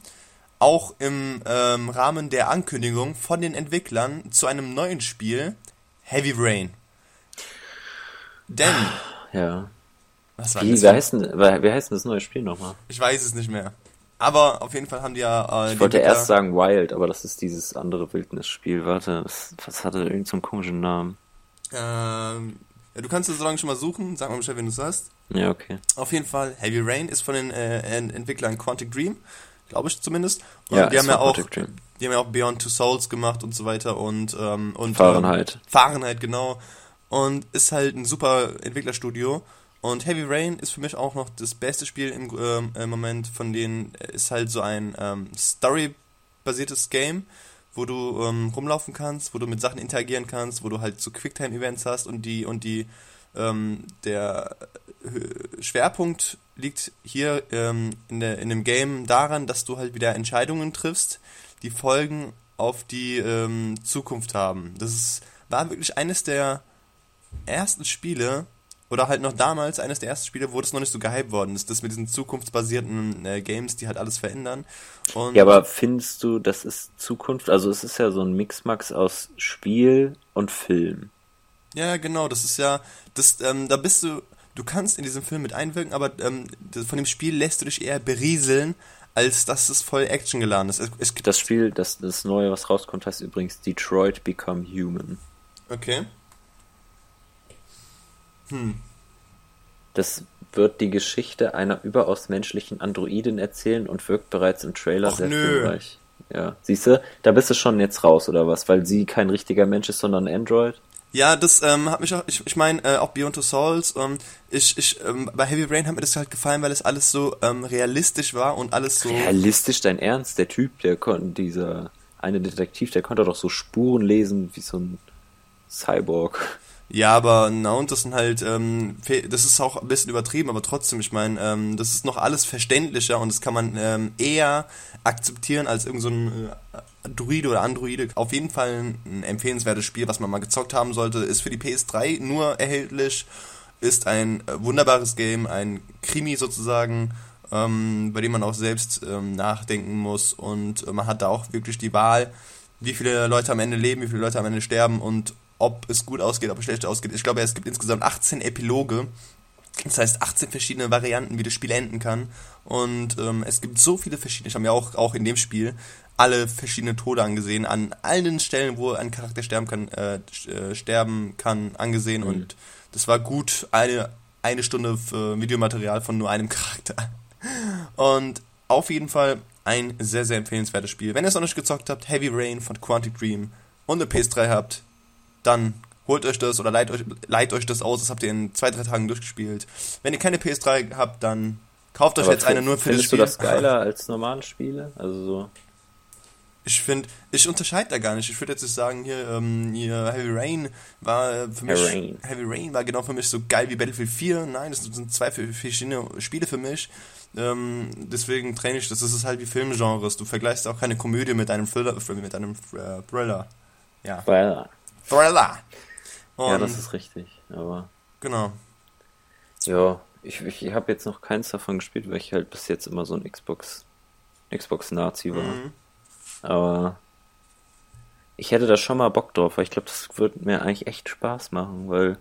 auch im ähm, Rahmen der Ankündigung von den Entwicklern zu einem neuen Spiel Heavy Rain. Denn. Ja. Was war Wie, das? Wer heißt, denn, wer heißt denn das neue Spiel nochmal? Ich weiß es nicht mehr. Aber auf jeden Fall haben die ja. Äh, ich wollte erst sagen Wild, aber das ist dieses andere Wildnisspiel. Warte, was, was hatte irgendeinen so komischen Namen? Ähm, ja, du kannst es so lange schon mal suchen, sag mal Bescheid, wenn du es hast. Ja, okay. Auf jeden Fall, Heavy Rain ist von den äh, Entwicklern Quantic Dream, glaube ich zumindest. Und Ja, die haben ja auch, Quantic Dream. die haben ja auch Beyond Two Souls gemacht und so weiter und ähm, und Fahrenheit. Ähm, Fahrenheit genau und ist halt ein super Entwicklerstudio und Heavy Rain ist für mich auch noch das beste Spiel im, ähm, im Moment von denen ist halt so ein ähm, Story basiertes Game, wo du ähm, rumlaufen kannst, wo du mit Sachen interagieren kannst, wo du halt so Quicktime Events hast und die und die ähm, der äh, Schwerpunkt liegt hier ähm, in, der, in dem Game daran, dass du halt wieder Entscheidungen triffst, die Folgen auf die ähm, Zukunft haben. Das ist, war wirklich eines der ersten Spiele, oder halt noch damals eines der ersten Spiele, wo das noch nicht so gehypt worden ist, das mit diesen zukunftsbasierten äh, Games, die halt alles verändern. Und Ja, aber findest du, das ist Zukunft? Also es ist ja so ein Mixmax aus Spiel und Film. Ja, genau, das ist ja, das, ähm, da bist du, du kannst in diesem Film mit einwirken, aber ähm, von dem Spiel lässt du dich eher berieseln, als dass es voll Action geladen ist. Es, es gibt, Das Spiel, das, das neue, was rauskommt, heißt übrigens Detroit Become Human. okay. Hm. Das wird die Geschichte einer überaus menschlichen Androidin erzählen und wirkt bereits im Trailer Och, sehr nö. filmreich. Ja, siehst du, da bist du schon jetzt raus, oder was? Weil sie kein richtiger Mensch ist, sondern ein Android? Ja, das ähm, hat mich auch, ich, ich meine, äh, auch Beyond Two Souls, ähm, ich, ich, ähm, bei Heavy Rain hat mir das halt gefallen, weil es alles so ähm, realistisch war und alles so. Realistisch dein Ernst? Der Typ, der konnte, dieser eine Detektiv, der konnte doch so Spuren lesen wie so ein Cyborg. Ja, aber na und das sind halt, ähm, das ist auch ein bisschen übertrieben, aber trotzdem, ich meine, ähm, das ist noch alles verständlicher und das kann man ähm, eher akzeptieren als irgend so äh, Druide oder Androide. Auf jeden Fall ein, ein empfehlenswertes Spiel, was man mal gezockt haben sollte. Ist für die PS3 nur erhältlich, ist ein äh, wunderbares Game, ein Krimi sozusagen, ähm, bei dem man auch selbst ähm, nachdenken muss und äh, man hat da auch wirklich die Wahl, wie viele Leute am Ende leben, wie viele Leute am Ende sterben und ob es gut ausgeht, ob es schlecht ausgeht. Ich glaube, es gibt insgesamt 18 Epiloge. Das heißt 18 verschiedene Varianten, wie das Spiel enden kann. Und ähm, es gibt so viele verschiedene, ich habe mir auch, auch in dem Spiel alle verschiedene Tode angesehen, an allen Stellen, wo ein Charakter sterben kann, äh, äh, sterben kann, angesehen. Und das war gut eine, eine Stunde für Videomaterial von nur einem (laughs) Charakter. Und auf jeden Fall ein sehr, sehr empfehlenswertes Spiel. Wenn ihr es noch nicht gezockt habt, Heavy Rain von Quantic Dream und eine PS3 habt, dann holt euch das oder leiht euch, leiht euch das aus. Das habt ihr in zwei, drei Tagen durchgespielt. Wenn ihr keine PS3 habt, dann kauft euch Aber jetzt eine nur für das Findest du Spiel. das geiler als normale Spiele? Also so. Ich finde, ich unterscheide da gar nicht. Ich würde jetzt nicht sagen, hier, ähm, hier Heavy Rain war äh, für mich. Heavy Rain. Heavy Rain war genau für mich so geil wie Battlefield 4. Nein, das sind zwei verschiedene Spiele für mich. Ähm, deswegen trenne ich das. Das ist halt wie Filmgenres. Du vergleichst auch keine Komödie mit einem Thriller, mit einem äh, Thriller. Ja. Weil, Thriller. Und, ja, das ist richtig. Aber genau. ja, ich, ich habe jetzt noch keins davon gespielt, weil ich halt bis jetzt immer so ein Xbox Xbox Nazi war. Mhm. Aber ich hätte da schon mal Bock drauf, weil ich glaube, das würde mir eigentlich echt Spaß machen, weil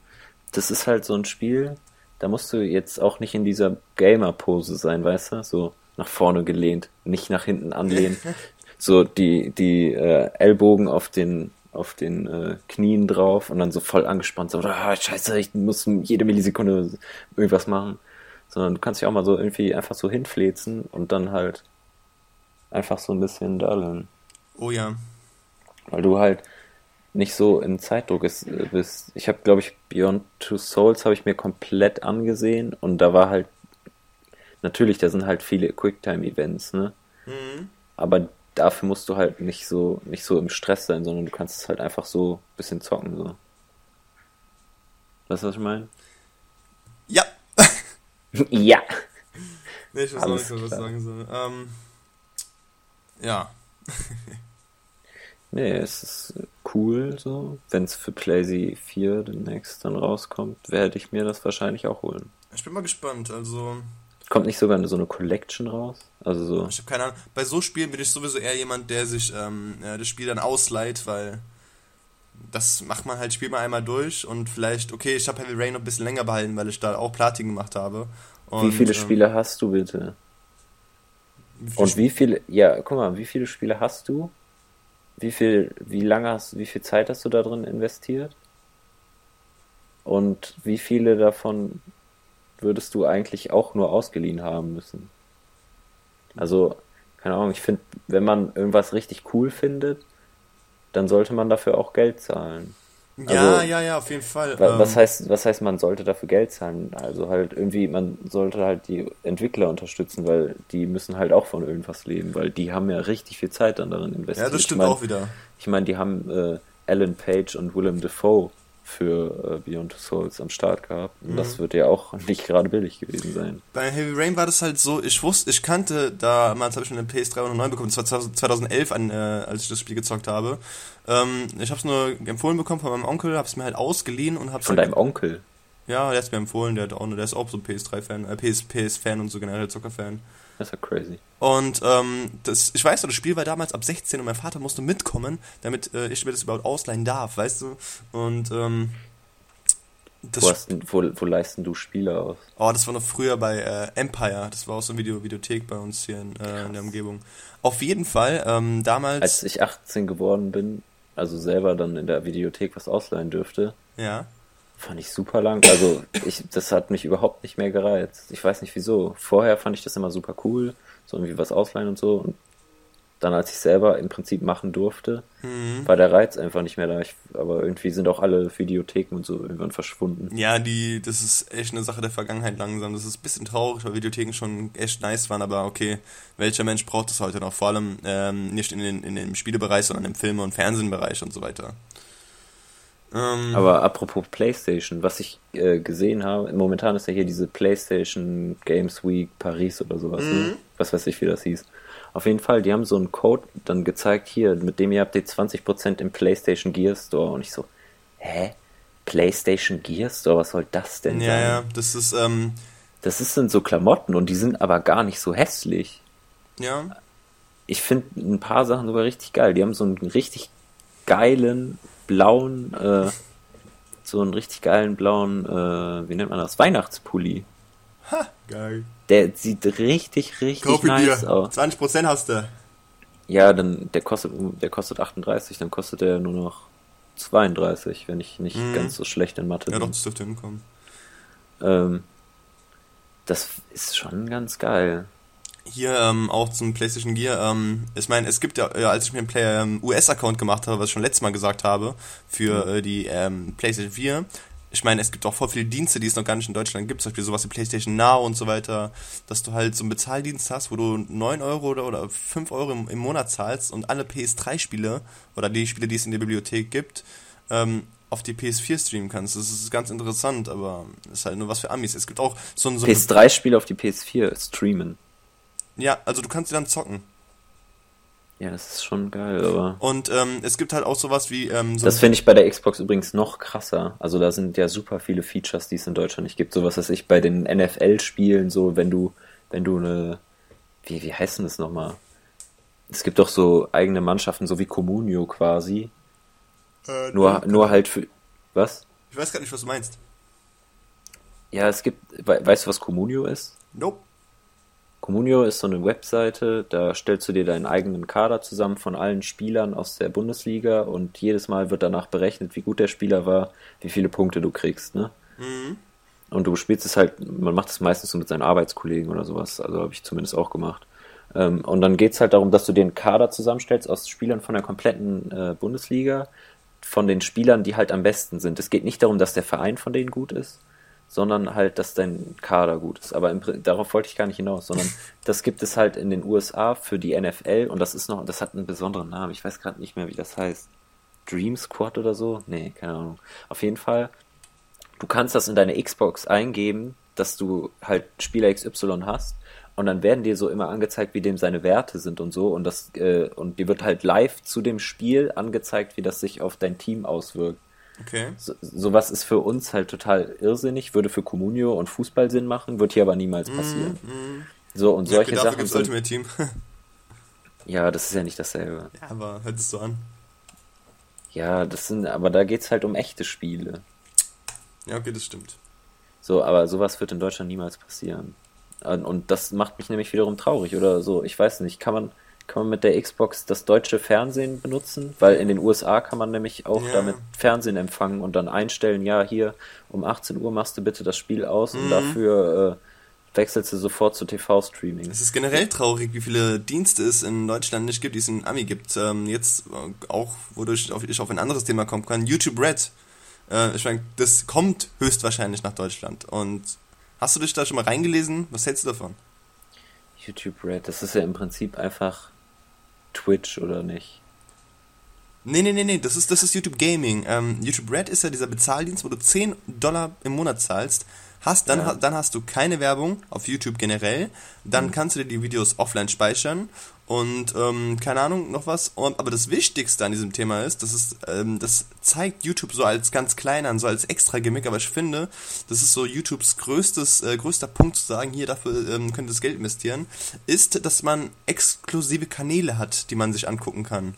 das ist halt so ein Spiel, da musst du jetzt auch nicht in dieser Gamer-Pose sein, weißt du? So nach vorne gelehnt, nicht nach hinten anlehnen. (laughs) so die, die äh, Ellbogen auf den, auf den äh, Knien drauf und dann so voll angespannt, so, ah, scheiße, ich muss jede Millisekunde irgendwas machen. Sondern du kannst dich auch mal so irgendwie einfach so hinflezen und dann halt einfach so ein bisschen daddeln. Oh ja. Weil du halt nicht so im Zeitdruck ist, äh, bist. Ich habe, glaube ich, Beyond Two Souls habe ich mir komplett angesehen und da war halt natürlich, da sind halt viele Quicktime-Events, ne? Mhm. Aber dafür musst du halt nicht so nicht so im Stress sein, sondern du kannst es halt einfach so ein bisschen zocken so. Weißt du, was ich meine? Ja. (laughs) ja. Nee, ich weiß auch nicht, was ich sagen soll. Ähm, ja. (laughs) Nee, es ist cool so. Wenn es für PlayZ 4 demnächst dann rauskommt, werde ich mir das wahrscheinlich auch holen. Ich bin mal gespannt. Also, Kommt nicht sogar so eine Collection raus? Also so. ich habe keine Ahnung. Bei so Spielen bin ich sowieso eher jemand, der sich ähm, äh, das Spiel dann ausleiht, weil das macht man halt, spielt man einmal durch und vielleicht, okay, ich habe Heavy Rain noch ein bisschen länger behalten, weil ich da auch Platin gemacht habe. Und, Wie viele ähm, Spiele hast du bitte? wie Und wie viele, ja, guck mal, wie viele Spiele hast du? Wie viel, wie lange hast, wie viel Zeit hast du da drin investiert? Und wie viele davon würdest du eigentlich auch nur ausgeliehen haben müssen? Also, keine Ahnung, ich finde, wenn man irgendwas richtig cool findet, dann sollte man dafür auch Geld zahlen. Ja, also, ja, ja, auf jeden Fall. Was ähm, heißt, was heißt, man sollte dafür Geld zahlen? Also halt irgendwie, man sollte halt die Entwickler unterstützen, weil die müssen halt auch von irgendwas leben, weil die haben ja richtig viel Zeit dann darin investiert. Ja, das stimmt ich mein, auch wieder. Ich meine, die haben äh, Alan Page und Willem Dafoe für äh, Beyond Souls am Start gehabt. Und mhm. das wird ja auch (laughs) nicht gerade billig gewesen sein. Bei Heavy Rain war das halt so, ich wusste, ich kannte damals habe ich eine PS3 9 bekommen, das war 2011, an, äh, als ich das Spiel gezockt habe. Ähm, ich habe es nur empfohlen bekommen von meinem Onkel, habe es mir halt ausgeliehen und habe Von halt, deinem Onkel? Ja, der hat es mir empfohlen, der, hat auch, der ist auch so PS3-Fan, äh, PS, PS-Fan und so generell Zocker-Fan. Das ist ja crazy. Und ähm, das, ich weiß das Spiel war damals ab 16 und mein Vater musste mitkommen, damit äh, ich mir das überhaupt ausleihen darf, weißt du? Und ähm, wo, hast, wo, wo leisten du Spiele aus? Oh, das war noch früher bei äh, Empire. Das war auch so eine Video Videothek bei uns hier in, äh, in der Umgebung. Auf jeden Fall, ähm, damals. Als ich 18 geworden bin, also selber dann in der Videothek was ausleihen dürfte. Ja. Fand ich super lang. Also, ich, das hat mich überhaupt nicht mehr gereizt. Ich weiß nicht wieso. Vorher fand ich das immer super cool, so irgendwie was ausleihen und so. Und dann, als ich selber im Prinzip machen durfte, mhm. war der Reiz einfach nicht mehr da. Ich, aber irgendwie sind auch alle Videotheken und so irgendwann verschwunden. Ja, die, das ist echt eine Sache der Vergangenheit langsam. Das ist ein bisschen traurig, weil Videotheken schon echt nice waren, aber okay, welcher Mensch braucht das heute noch? Vor allem ähm, nicht in, den, in dem Spielebereich, sondern im Film- und Fernsehbereich und so weiter. Ähm, aber apropos PlayStation, was ich äh, gesehen habe, momentan ist ja hier diese PlayStation Games Week Paris oder sowas, ne? mhm. was weiß ich, wie das hieß. Auf jeden Fall, die haben so einen Code dann gezeigt, hier, mit dem ihr habt ihr 20% im PlayStation Gear Store. Und ich so, hä? PlayStation Gear Store, was soll das denn ja, sein? Ja, ja, das ist, ähm. Das ist, sind so Klamotten und die sind aber gar nicht so hässlich. Ja. Ich finde ein paar Sachen sogar richtig geil. Die haben so einen richtig geilen blauen, äh, so einen richtig geilen blauen, äh, wie nennt man das? Weihnachtspulli. Ha, geil. Der sieht richtig, richtig Kauf nice dir. aus. 20% hast du. Ja, dann der kostet, der kostet 38, dann kostet der nur noch 32, wenn ich nicht mhm. ganz so schlecht in Mathe bin. Ja, doch, das dürfte hinkommen. Ähm, das ist schon ganz geil. Hier ähm, auch zum PlayStation Gear. Ähm, ich meine, es gibt ja, ja, als ich mir einen ähm, US-Account gemacht habe, was ich schon letztes Mal gesagt habe, für mhm. äh, die ähm, PlayStation 4, ich meine, es gibt auch voll viele Dienste, die es noch gar nicht in Deutschland gibt, zum Beispiel sowas wie PlayStation Now und so weiter, dass du halt so einen Bezahldienst hast, wo du 9 Euro oder, oder 5 Euro im, im Monat zahlst und alle PS3-Spiele oder die Spiele, die es in der Bibliothek gibt, ähm, auf die PS4 streamen kannst. Das ist ganz interessant, aber ist halt nur was für Amis. Es gibt auch so ein... So PS3-Spiele auf die PS4 streamen. Ja, also du kannst sie dann zocken. Ja, das ist schon geil, aber. Und ähm, es gibt halt auch sowas wie. Ähm, so das finde ich bei der Xbox übrigens noch krasser. Also da sind ja super viele Features, die es in Deutschland nicht gibt. Sowas, was ich bei den NFL-Spielen, so wenn du, wenn du eine. Wie, wie heißt denn das nochmal? Es gibt doch so eigene Mannschaften, so wie Comunio quasi. Äh, nur, nur halt für. Was? Ich weiß gar nicht, was du meinst. Ja, es gibt. Weißt du, was Comunio ist? Nope. Comunio ist so eine Webseite, da stellst du dir deinen eigenen Kader zusammen von allen Spielern aus der Bundesliga und jedes Mal wird danach berechnet, wie gut der Spieler war, wie viele Punkte du kriegst, ne? Mhm. Und du spielst es halt, man macht es meistens so mit seinen Arbeitskollegen oder sowas, also habe ich zumindest auch gemacht. Ähm, und dann geht es halt darum, dass du dir einen Kader zusammenstellst aus Spielern von der kompletten äh, Bundesliga, von den Spielern, die halt am besten sind. Es geht nicht darum, dass der Verein von denen gut ist, sondern halt, dass dein Kader gut ist. Aber im, darauf wollte ich gar nicht hinaus, sondern (laughs) das gibt es halt in den USA für die NFL und das ist noch, das hat einen besonderen Namen. Ich weiß gerade nicht mehr, wie das heißt. Dream Squad oder so? Nee, keine Ahnung. Auf jeden Fall, du kannst das in deine Xbox eingeben, dass du halt Spieler XY hast und dann werden dir so immer angezeigt, wie dem seine Werte sind und so und das äh, und dir wird halt live zu dem Spiel angezeigt, wie das sich auf dein Team auswirkt. Okay. So, sowas ist für uns halt total irrsinnig, würde für Comunio und Fußball Sinn machen, wird hier aber niemals mhm, passieren. Mm, mm. So, und solche ja, Sachen. Gibt's sind, Ultimate Team. (laughs) ja, das ist ja nicht dasselbe. Ja, aber hört es so an. Ja, das sind, aber da geht es halt um echte Spiele. Ja, okay, das stimmt. So, aber sowas wird in Deutschland niemals passieren. Und das macht mich nämlich wiederum traurig oder so. Ich weiß nicht, kann man, kann man mit der Xbox das deutsche Fernsehen benutzen, weil in den USA kann man nämlich auch Ja. damit Fernsehen empfangen und dann einstellen, ja, hier um 18 Uhr machst du bitte das Spiel aus und dafür äh, wechselst du sofort zu TV-Streaming. Es ist generell traurig, wie viele Dienste es in Deutschland nicht gibt, die es in Ami gibt. Ähm, jetzt äh, auch, wodurch ich auf, ich auf ein anderes Thema kommen kann, YouTube Red. Äh, ich meine, das kommt höchstwahrscheinlich nach Deutschland. Und hast du dich da schon mal reingelesen? Was hältst du davon? YouTube Red, das ist ja im Prinzip einfach Twitch oder nicht? Nee, nee, nee, nee, das ist, das ist YouTube Gaming. Ähm, YouTube Red ist ja dieser Bezahldienst, wo du 10 Dollar im Monat zahlst. Hast, dann, Ja. dann hast du keine Werbung auf YouTube generell. Dann kannst du dir die Videos offline speichern und ähm, keine Ahnung, noch was. Und, aber das Wichtigste an diesem Thema ist, das ist, ähm, das zeigt YouTube so als ganz klein an, so als extra Gimmick, aber ich finde, das ist so YouTubes größtes, äh, größter Punkt zu sagen, hier dafür ähm, könnt ihr das Geld investieren, ist, dass man exklusive Kanäle hat, die man sich angucken kann.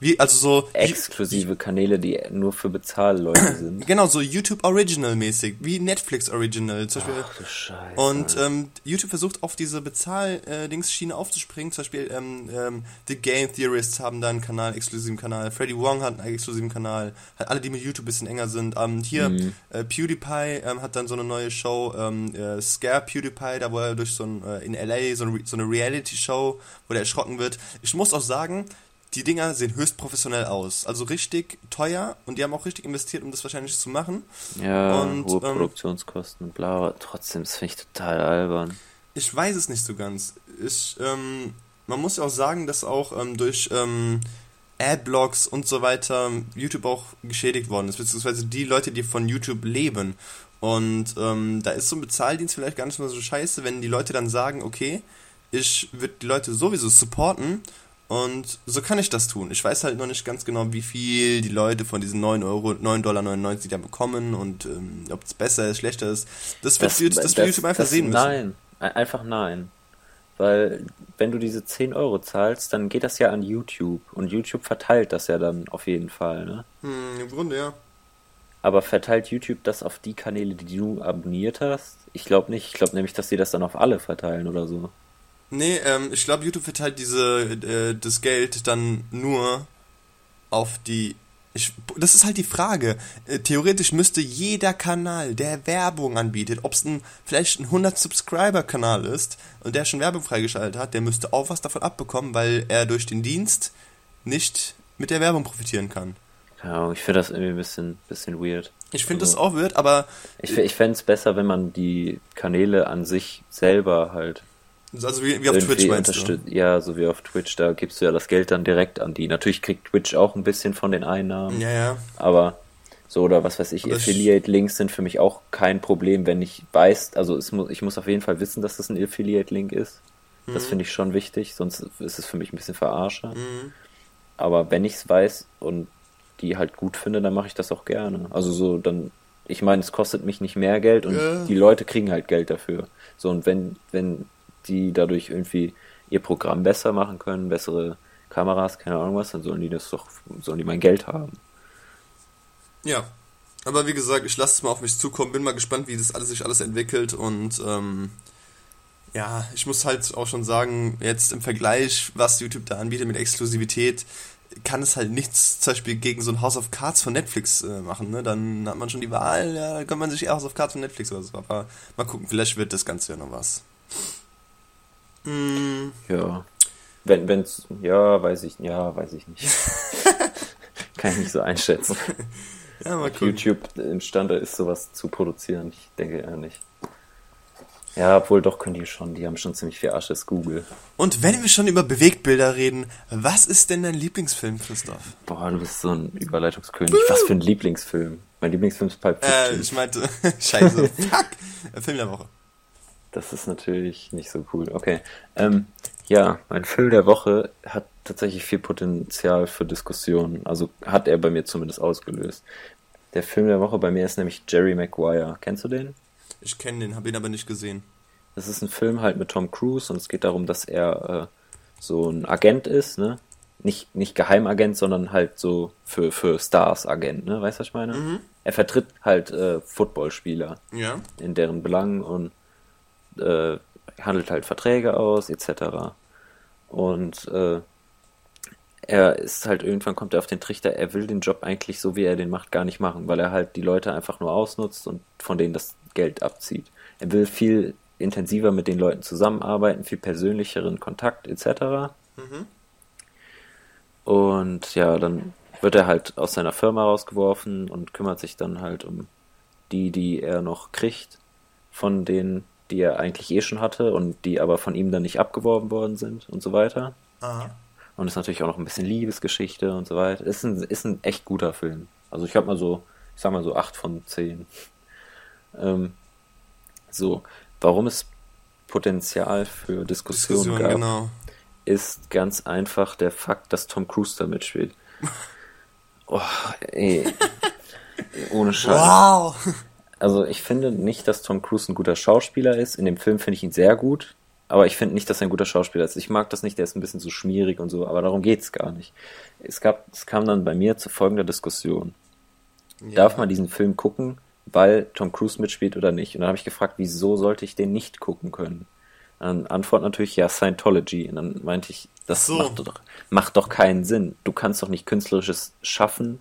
Wie, also so. Exklusive Kanäle, die nur für Bezahlleute (clears throat) sind. Genau, so YouTube Original mäßig, wie Netflix Original zum Beispiel. Ach du Scheiße. Und ähm, YouTube versucht auf diese Bezahl-Dings-Schiene aufzuspringen. Zum Beispiel ähm, ähm, The Game Theorists haben da einen Kanal, exklusiven Kanal. Freddy Wong hat einen exklusiven Kanal. Halt alle, die mit YouTube ein bisschen enger sind. Ähm, hier Mhm. äh, PewDiePie ähm, hat dann so eine neue Show, ähm, äh, Scare PewDiePie, da wo er durch so ein, äh, in LA so eine, so eine Reality-Show, wo der erschrocken wird. Ich muss auch sagen, die Dinger sehen höchst professionell aus. Also richtig teuer und die haben auch richtig investiert, um das wahrscheinlich zu machen. ja, und, hohe ähm, Produktionskosten und bla, aber trotzdem, das finde ich total albern. Ich weiß es nicht so ganz. Ich, ähm, man muss ja auch sagen, dass auch ähm, durch ähm, Adblocks und so weiter YouTube auch geschädigt worden ist, beziehungsweise die Leute, die von YouTube leben. Und ähm, da ist so ein Bezahldienst vielleicht gar nicht mal so scheiße, wenn die Leute dann sagen, okay, ich würde die Leute sowieso supporten und so kann ich das tun. Ich weiß halt noch nicht ganz genau, wie viel die Leute von diesen 9 Euro, 9,99 Dollar da bekommen und ähm, ob es besser ist, schlechter ist. Das wird, das, das, wird YouTube einfach das- sehen müssen. Nein, ein- einfach nein. Weil, wenn du diese 10 Euro zahlst, dann geht das ja an YouTube. Und YouTube verteilt das ja dann auf jeden Fall, ne? Hm, Im Grunde, ja. Aber verteilt YouTube das auf die Kanäle, die du abonniert hast? Ich glaube nicht. Ich glaube nämlich, dass sie das dann auf alle verteilen oder so. Nee, ähm, ich glaube, YouTube verteilt diese, äh, das Geld dann nur auf die. Ich, das ist halt die Frage. Äh, theoretisch müsste jeder Kanal, der Werbung anbietet, ob es ein, vielleicht ein 100 Subscriber-Kanal ist und der schon Werbung freigeschaltet hat, der müsste auch was davon abbekommen, weil er durch den Dienst nicht mit der Werbung profitieren kann. Keine Ahnung, ich finde das irgendwie ein bisschen, bisschen weird. Ich finde Also- das auch wird, aber Ich, ich fände es besser, wenn man die Kanäle an sich selber halt also wie, wie auf Twitch meinst du? Ja, so wie auf Twitch, da gibst du ja das Geld dann direkt an die. Natürlich kriegt Twitch auch ein bisschen von den Einnahmen, Ja, ja. aber so oder was weiß ich, Affiliate-Links sind für mich auch kein Problem, wenn ich weiß, also es muss, ich muss auf jeden Fall wissen, dass das ein Affiliate-Link ist. Das finde ich schon wichtig, sonst ist es für mich ein bisschen verarsche. Mhm. Aber wenn ich es weiß und die halt gut finde, dann mache ich das auch gerne. Also so, dann, ich meine, es kostet mich nicht mehr Geld und Ja. die Leute kriegen halt Geld dafür. So, und wenn, wenn die dadurch irgendwie ihr Programm besser machen können, bessere Kameras, keine Ahnung was, dann sollen die das doch, sollen die mein Geld haben. Ja. Aber wie gesagt, ich lasse es mal auf mich zukommen, bin mal gespannt, wie das alles sich alles entwickelt und ähm, ja, ich muss halt auch schon sagen, jetzt im Vergleich, was YouTube da anbietet mit Exklusivität, kann es halt nichts zum Beispiel gegen so ein House of Cards von Netflix äh, machen, ne? Dann hat man schon die Wahl, ja, dann kann man sich eher House of Cards von Netflix oder so. Aber mal gucken, vielleicht wird das Ganze ja noch was. Mm, Ja. Wenn, wenn's, ja, weiß ich, ja, weiß ich nicht. (laughs) Kann ich nicht so einschätzen. (laughs) ja, mal Ob gucken. YouTube imstande ist, sowas zu produzieren. Ich denke eher nicht. Ja, obwohl doch können die schon. Die haben schon ziemlich viel Asche, ist Google. Und wenn wir schon über Bewegtbilder reden, was ist denn dein Lieblingsfilm, Christoph? Boah, du bist so ein Überleitungskönig. Was für ein Lieblingsfilm. Mein Lieblingsfilm ist Pulp Äh, Fiction. ich meinte, (laughs) scheiße, fuck, Äh, Film der Woche. Das ist natürlich nicht so cool. Okay. Ähm, ja, mein Film der Woche hat tatsächlich viel Potenzial für Diskussionen. Also hat er bei mir zumindest ausgelöst. Der Film der Woche bei mir ist nämlich Jerry Maguire. Kennst du den? Ich kenne den, habe ihn aber nicht gesehen. Das ist ein Film halt mit Tom Cruise und es geht darum, dass er äh, so ein Agent ist, ne? Nicht, nicht Geheimagent, sondern halt so für, für Stars Agent, ne? Weißt du, was ich meine? Er vertritt halt äh, Footballspieler Ja. in deren Belangen und äh, handelt halt Verträge aus, etc. Und äh, er ist halt irgendwann kommt er auf den Trichter, er will den Job eigentlich so wie er den macht gar nicht machen, weil er halt die Leute einfach nur ausnutzt und von denen das Geld abzieht. Er will viel intensiver mit den Leuten zusammenarbeiten, viel persönlicheren Kontakt etc. Mhm. Und ja, dann wird er halt aus seiner Firma rausgeworfen und kümmert sich dann halt um die, die er noch kriegt, von denen, die er eigentlich eh schon hatte und die aber von ihm dann nicht abgeworben worden sind und so weiter. Aha. Und ist natürlich auch noch ein bisschen Liebesgeschichte und so weiter. Ist ein, ist ein echt guter Film. Also ich habe mal so, ich sag mal so 8 von 10. (laughs) Ähm, so, warum es Potenzial für Diskussionen Diskussion, gab, genau. ist ganz einfach der Fakt, dass Tom Cruise da mitspielt. (laughs) Oh, ey. (laughs) Ohne Scheiß. Wow! Also ich finde nicht, dass Tom Cruise ein guter Schauspieler ist. In dem Film finde ich ihn sehr gut. Aber ich finde nicht, dass er ein guter Schauspieler ist. Ich mag das nicht, der ist ein bisschen zu schmierig und so, aber darum geht es gar nicht. Es, gab, es kam dann bei mir zu folgender Diskussion. Ja. Darf man diesen Film gucken, weil Tom Cruise mitspielt oder nicht? Und dann habe ich gefragt, wieso sollte ich den nicht gucken können? Dann Antwort natürlich, ja, Scientology. Und dann meinte ich, das so. macht, doch, macht doch keinen Sinn. Du kannst doch nicht künstlerisches Schaffen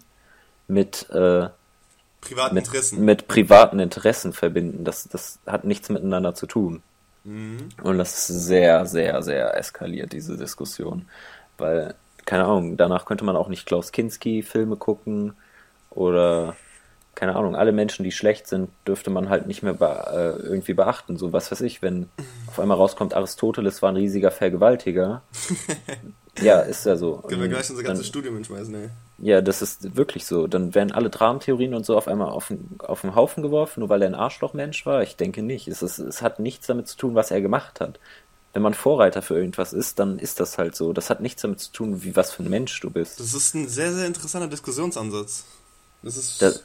mit, äh, privaten mit, Interessen. mit privaten Interessen verbinden. Das, das hat nichts miteinander zu tun. Mhm. Und das ist sehr, sehr, sehr eskaliert, diese Diskussion. Weil, keine Ahnung, danach könnte man auch nicht Klaus Kinski-Filme gucken oder keine Ahnung, alle Menschen, die schlecht sind, dürfte man halt nicht mehr be äh, irgendwie beachten. So was weiß ich, wenn auf einmal rauskommt, Aristoteles war ein riesiger Vergewaltiger. (laughs) ja, ist ja so. Können wir gleich unser ganzes Studium hinschmeißen, ey. Ja, das ist wirklich so. Dann werden alle Dramentheorien und so auf einmal auf, auf den Haufen geworfen, nur weil er ein Arschlochmensch war. Ich denke nicht. Es, ist, es hat nichts damit zu tun, was er gemacht hat. Wenn man Vorreiter für irgendwas ist, dann ist das halt so. Das hat nichts damit zu tun, wie was für ein Mensch du bist. Das ist ein sehr, sehr interessanter Diskussionsansatz. Das ist. Das,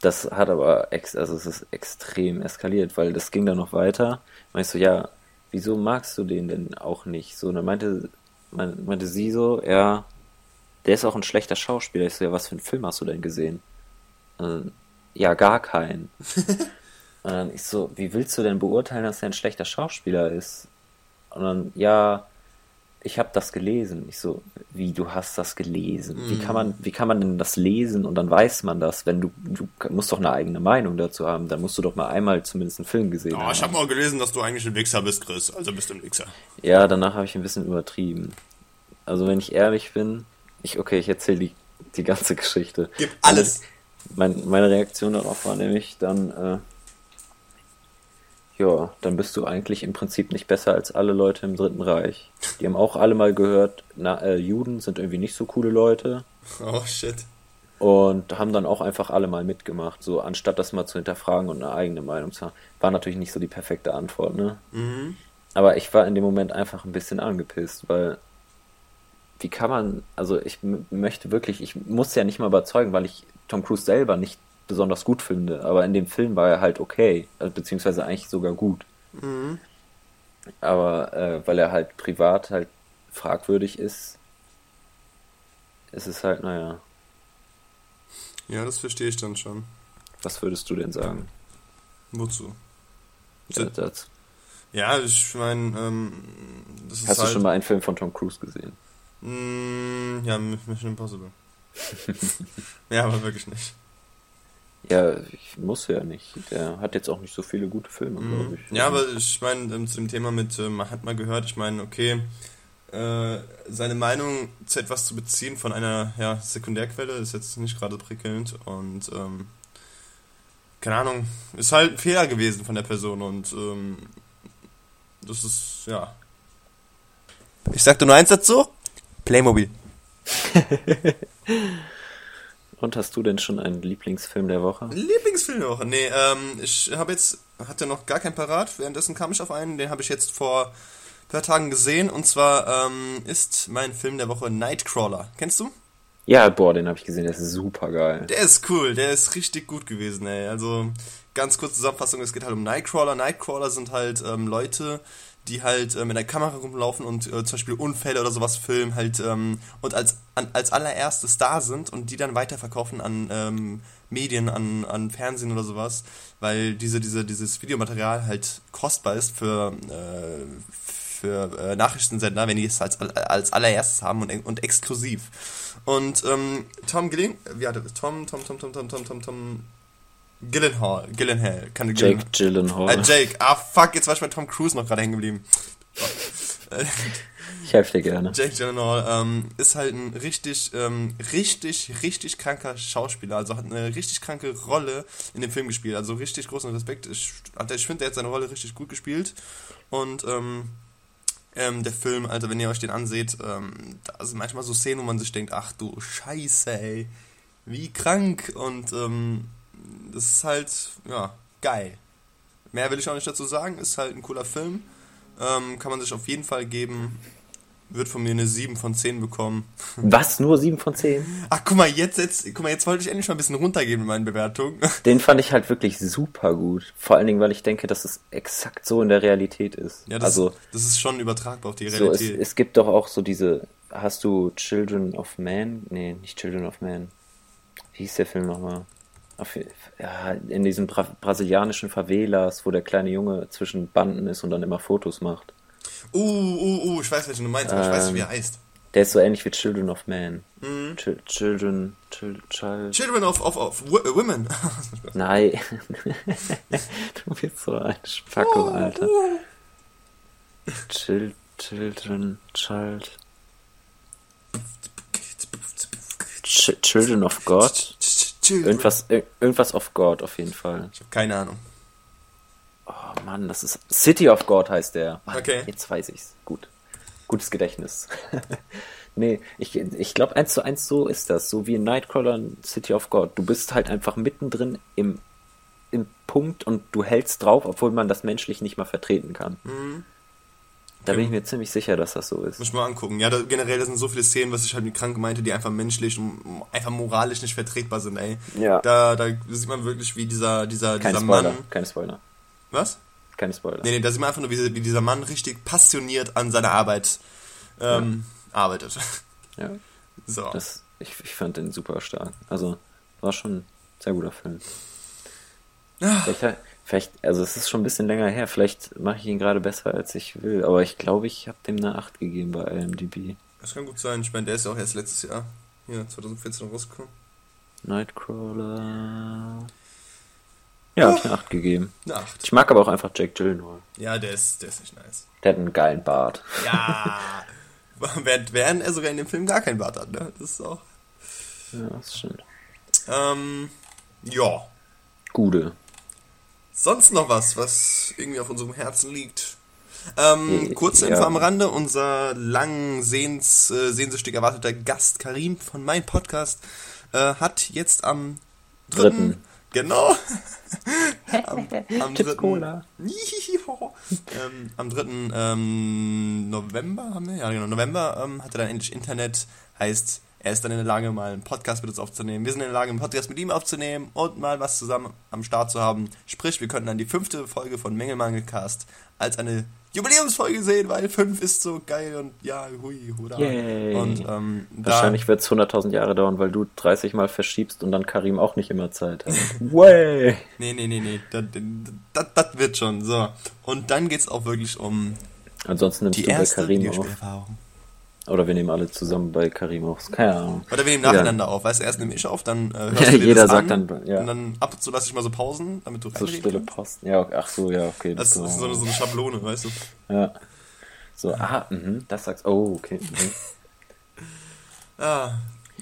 das hat aber, ex also es ist extrem eskaliert, weil das ging dann noch weiter. Meinst du, ja, wieso magst du den denn auch nicht? So, und dann meinte, meinte sie so, ja, der ist auch ein schlechter Schauspieler. Ich so, ja, was für einen Film hast du denn gesehen? Äh, ja, gar keinen. (laughs) und dann ich so, wie willst du denn beurteilen, dass er ein schlechter Schauspieler ist? Und dann, ja, ich habe das gelesen. Ich so, wie du hast das gelesen? Wie kann man, wie kann man denn das lesen und dann weiß man das, wenn du, du musst doch eine eigene Meinung dazu haben. Dann musst du doch mal einmal zumindest einen Film gesehen oh, haben. Ich habe mal gelesen, dass du eigentlich ein Wichser bist, Chris. Also bist du ein Wichser. Ja, danach habe ich ein bisschen übertrieben. Also wenn ich ehrlich bin, ich okay, ich erzähle die, die ganze Geschichte. Gib alles. Mein, meine Reaktion darauf war nämlich dann, äh, ja, dann bist du eigentlich im Prinzip nicht besser als alle Leute im Dritten Reich. Die haben auch alle mal gehört, na, äh, Juden sind irgendwie nicht so coole Leute. Oh shit. Und haben dann auch einfach alle mal mitgemacht, so anstatt das mal zu hinterfragen und eine eigene Meinung zu haben. War natürlich nicht so die perfekte Antwort, ne? Mhm. Aber ich war in dem Moment einfach ein bisschen angepisst, weil wie kann man, also ich möchte wirklich, ich muss ja nicht mal überzeugen, weil ich Tom Cruise selber nicht besonders gut finde, aber in dem Film war er halt okay, also beziehungsweise eigentlich sogar gut. Mhm. Aber äh, weil er halt privat halt fragwürdig ist, ist es halt, naja. Ja, das verstehe ich dann schon. Was würdest du denn sagen? Wozu? Ja, das. Ja, ich meine, ähm, Hast halt du schon mal einen Film von Tom Cruise gesehen? Mm, ja, Mission Impossible. (laughs) ja, aber wirklich nicht. Ja, ich muss ja nicht. Der hat jetzt auch nicht so viele gute Filme, mhm. glaube ich. Ja, aber ich meine, ähm, zu dem Thema mit, äh, man hat mal gehört, ich meine, okay, äh, seine Meinung zu etwas zu beziehen von einer ja, Sekundärquelle ist jetzt nicht gerade prickelnd und ähm, keine Ahnung, ist halt ein Fehler gewesen von der Person und ähm, das ist, ja. Ich sagte nur eins dazu, Playmobil. (laughs) Und hast du denn schon einen Lieblingsfilm der Woche? Lieblingsfilm der Woche? Nee, ähm, ich habe jetzt, hatte noch gar keinen parat, währenddessen kam ich auf einen, den habe ich jetzt vor ein paar Tagen gesehen und zwar ähm, ist mein Film der Woche Nightcrawler. Kennst du? Ja, boah, den habe ich gesehen, der ist super geil. Der ist cool, der ist richtig gut gewesen, ey. Also, ganz kurze Zusammenfassung, es geht halt um Nightcrawler. Nightcrawler sind halt ähm, Leute, die halt äh, mit der Kamera rumlaufen und äh, zum Beispiel Unfälle oder sowas filmen halt ähm, und als, an, als allererstes da sind und die dann weiterverkaufen an ähm, Medien, an, an Fernsehen oder sowas, weil diese, diese, dieses Videomaterial halt kostbar ist für, äh, für äh, Nachrichtensender, wenn die es als, als allererstes haben und, und exklusiv. Und ähm, Tom Gilling, wie hat er Tom, Tom, Tom, Tom, Tom, Tom, Tom, Tom Gillenhall, Gillenhall, kann Jake Gyllenhaal. Äh, Jake, ah fuck, jetzt war ich bei Tom Cruise noch gerade hängen geblieben. Ich helfe dir gerne. (laughs) Jake Gyllenhaal ähm, ist halt ein richtig, ähm, richtig, richtig kranker Schauspieler. Also hat eine richtig kranke Rolle in dem Film gespielt. Also richtig großen Respekt. Ich, ich finde, er hat seine Rolle richtig gut gespielt. Und ähm, ähm, der Film, also wenn ihr euch den anseht, ähm, da sind manchmal so Szenen, wo man sich denkt, ach du Scheiße, ey, wie krank. Und ähm, das ist halt, ja, geil. Mehr will ich auch nicht dazu sagen. Ist halt ein cooler Film. Ähm, kann man sich auf jeden Fall geben. Wird von mir eine 7 von 10 bekommen. (laughs) Was? Nur 7 von 10? Ach, guck mal, jetzt, jetzt, guck mal, jetzt wollte ich endlich mal ein bisschen runtergehen mit meinen Bewertungen. (laughs) Den fand ich halt wirklich super gut. Vor allen Dingen, weil ich denke, dass es exakt so in der Realität ist. Ja, das, also, das ist schon übertragbar auf die so es, Realität. es gibt doch auch so diese. Hast du Children of Man? Nee, nicht Children of Man. Wie hieß der Film nochmal? Auf, ja, in diesen Bra brasilianischen Favelas, wo der kleine Junge zwischen Banden ist und dann immer Fotos macht. uh, uh, uh, ich weiß, welchen du meinst, aber ich weiß nicht, wie er heißt. Der ist so ähnlich wie Children of Man. Mhm. Chil- Children, Chil Child. Children of, of, of Wo- Women. (laughs) Nein. (laughs) du bist so ein Spacko, Alter. Chil Children, Child. Ch Children of God? Children. Irgendwas, ir- irgendwas of God auf jeden Fall. Ich habe keine Ahnung. Oh Mann, das ist. City of God heißt der. Mann, Okay. Jetzt weiß ich's. Gut. Gutes Gedächtnis. (laughs) nee, ich, ich glaube, eins zu eins so ist das. So wie in Nightcrawler und City of God. Du bist halt einfach mittendrin im, im Punkt und du hältst drauf, obwohl man das menschlich nicht mal vertreten kann. Da bin ich mir ziemlich sicher, dass das so ist. Muss ich mal angucken. Ja, da, generell, das sind so viele Szenen, was ich halt mit krank meinte, die einfach menschlich und einfach moralisch nicht vertretbar sind, ey. Ja. Da, da sieht man wirklich, wie dieser, dieser, Keine dieser Spoiler. Mann. Keine Spoiler. Was? Keine Spoiler. Nee, nee, da sieht man einfach nur, wie, wie dieser Mann richtig passioniert an seiner Arbeit ähm, arbeitet. (laughs) Ja, So. das, ich, ich fand den super stark. Also, war schon ein sehr guter Film. Ah. Vielleicht, vielleicht, also es ist schon ein bisschen länger her, vielleicht mache ich ihn gerade besser, als ich will, aber ich glaube, ich habe dem eine 8 gegeben bei IMDb. Das kann gut sein. Ich meine, der ist ja auch erst letztes Jahr, hier, 2014 rausgekommen. Nightcrawler. Ja, hab ich eine 8 gegeben. Eine 8. Ich mag aber auch einfach Jack Gyllenhaal. Ja, der ist, der ist nicht nice. Der hat einen geilen Bart. Ja. (laughs) während, während er sogar in dem Film gar keinen Bart hat, ne? Das ist auch. Ja, das stimmt. Ähm, ja. Gude. Sonst noch was, was irgendwie auf unserem Herzen liegt? Ähm, Äh, kurze ja. Info am Rande, unser lang sehens, äh, sehnsüchtig erwarteter Gast Karim von meinem Podcast äh, hat jetzt am dritten, Dritten. genau, (laughs) am, am Chips dritten, Cola. (laughs) ähm, am 3. Ähm, November haben wir, ja genau, November ähm, hat er dann endlich Internet, heißt, er ist dann in der Lage, mal einen Podcast mit uns aufzunehmen. Wir sind in der Lage, einen Podcast mit ihm aufzunehmen und mal was zusammen am Start zu haben. Sprich, wir könnten dann die fünfte Folge von Mängelmangelcast als eine Jubiläumsfolge sehen, weil fünf ist so geil und ja, hui, hurra. Yay. Und ähm, Wahrscheinlich wird es 100.000 Jahre dauern, weil du 30 Mal verschiebst und dann Karim auch nicht immer Zeit hat. (laughs) Way! nee, nee, nee, nee, das, das, das wird schon, so. Und dann geht's auch wirklich um Ansonsten nimmst die du bei erste Karim auf. Oder wir nehmen alle zusammen bei Karim auf. Keine Ahnung. Oder wir nehmen Ja. nacheinander auf. Weißt du, erst nehme ich auf, dann äh, hörst Ja, du dir jeder das sagt an, dann, ja. Und dann ab und zu lasse ich mal so Pausen, damit du So stille. Posten. Ja, okay. ach so, ja, okay. Das ist so eine, so eine Schablone, weißt du. Ja. So, aha, mhm, das sagst Oh, okay. Mhm. (laughs) Ah,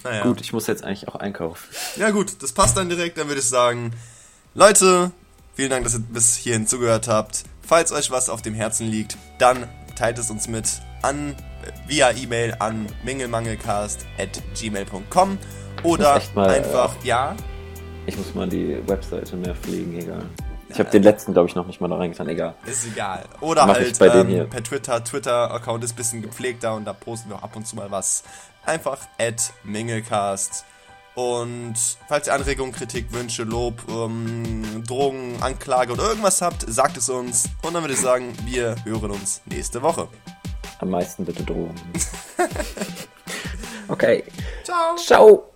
naja. Gut, ich muss jetzt eigentlich auch einkaufen. Ja gut, das passt dann direkt, dann würde ich sagen, Leute, vielen Dank, dass ihr bis hierhin zugehört habt. Falls euch was auf dem Herzen liegt, dann teilt es uns mit an via E-Mail an mingelmangelcast@gmail.com oder mal, einfach ja. Ich muss mal die Webseite mehr pflegen, egal. Ich habe den letzten, glaube ich, noch nicht mal da reingetan, egal. Ist egal. Oder Mach halt ähm, per Twitter. Twitter-Account ist ein bisschen gepflegter und da posten wir auch ab und zu mal was. Einfach at Mingelcast. Und falls ihr Anregungen, Kritik, Wünsche, Lob, ähm, Drohungen, Anklage oder irgendwas habt, sagt es uns. Und dann würde ich sagen, wir hören uns nächste Woche. Am meisten bitte Drohungen. (laughs) okay. Ciao. Ciao.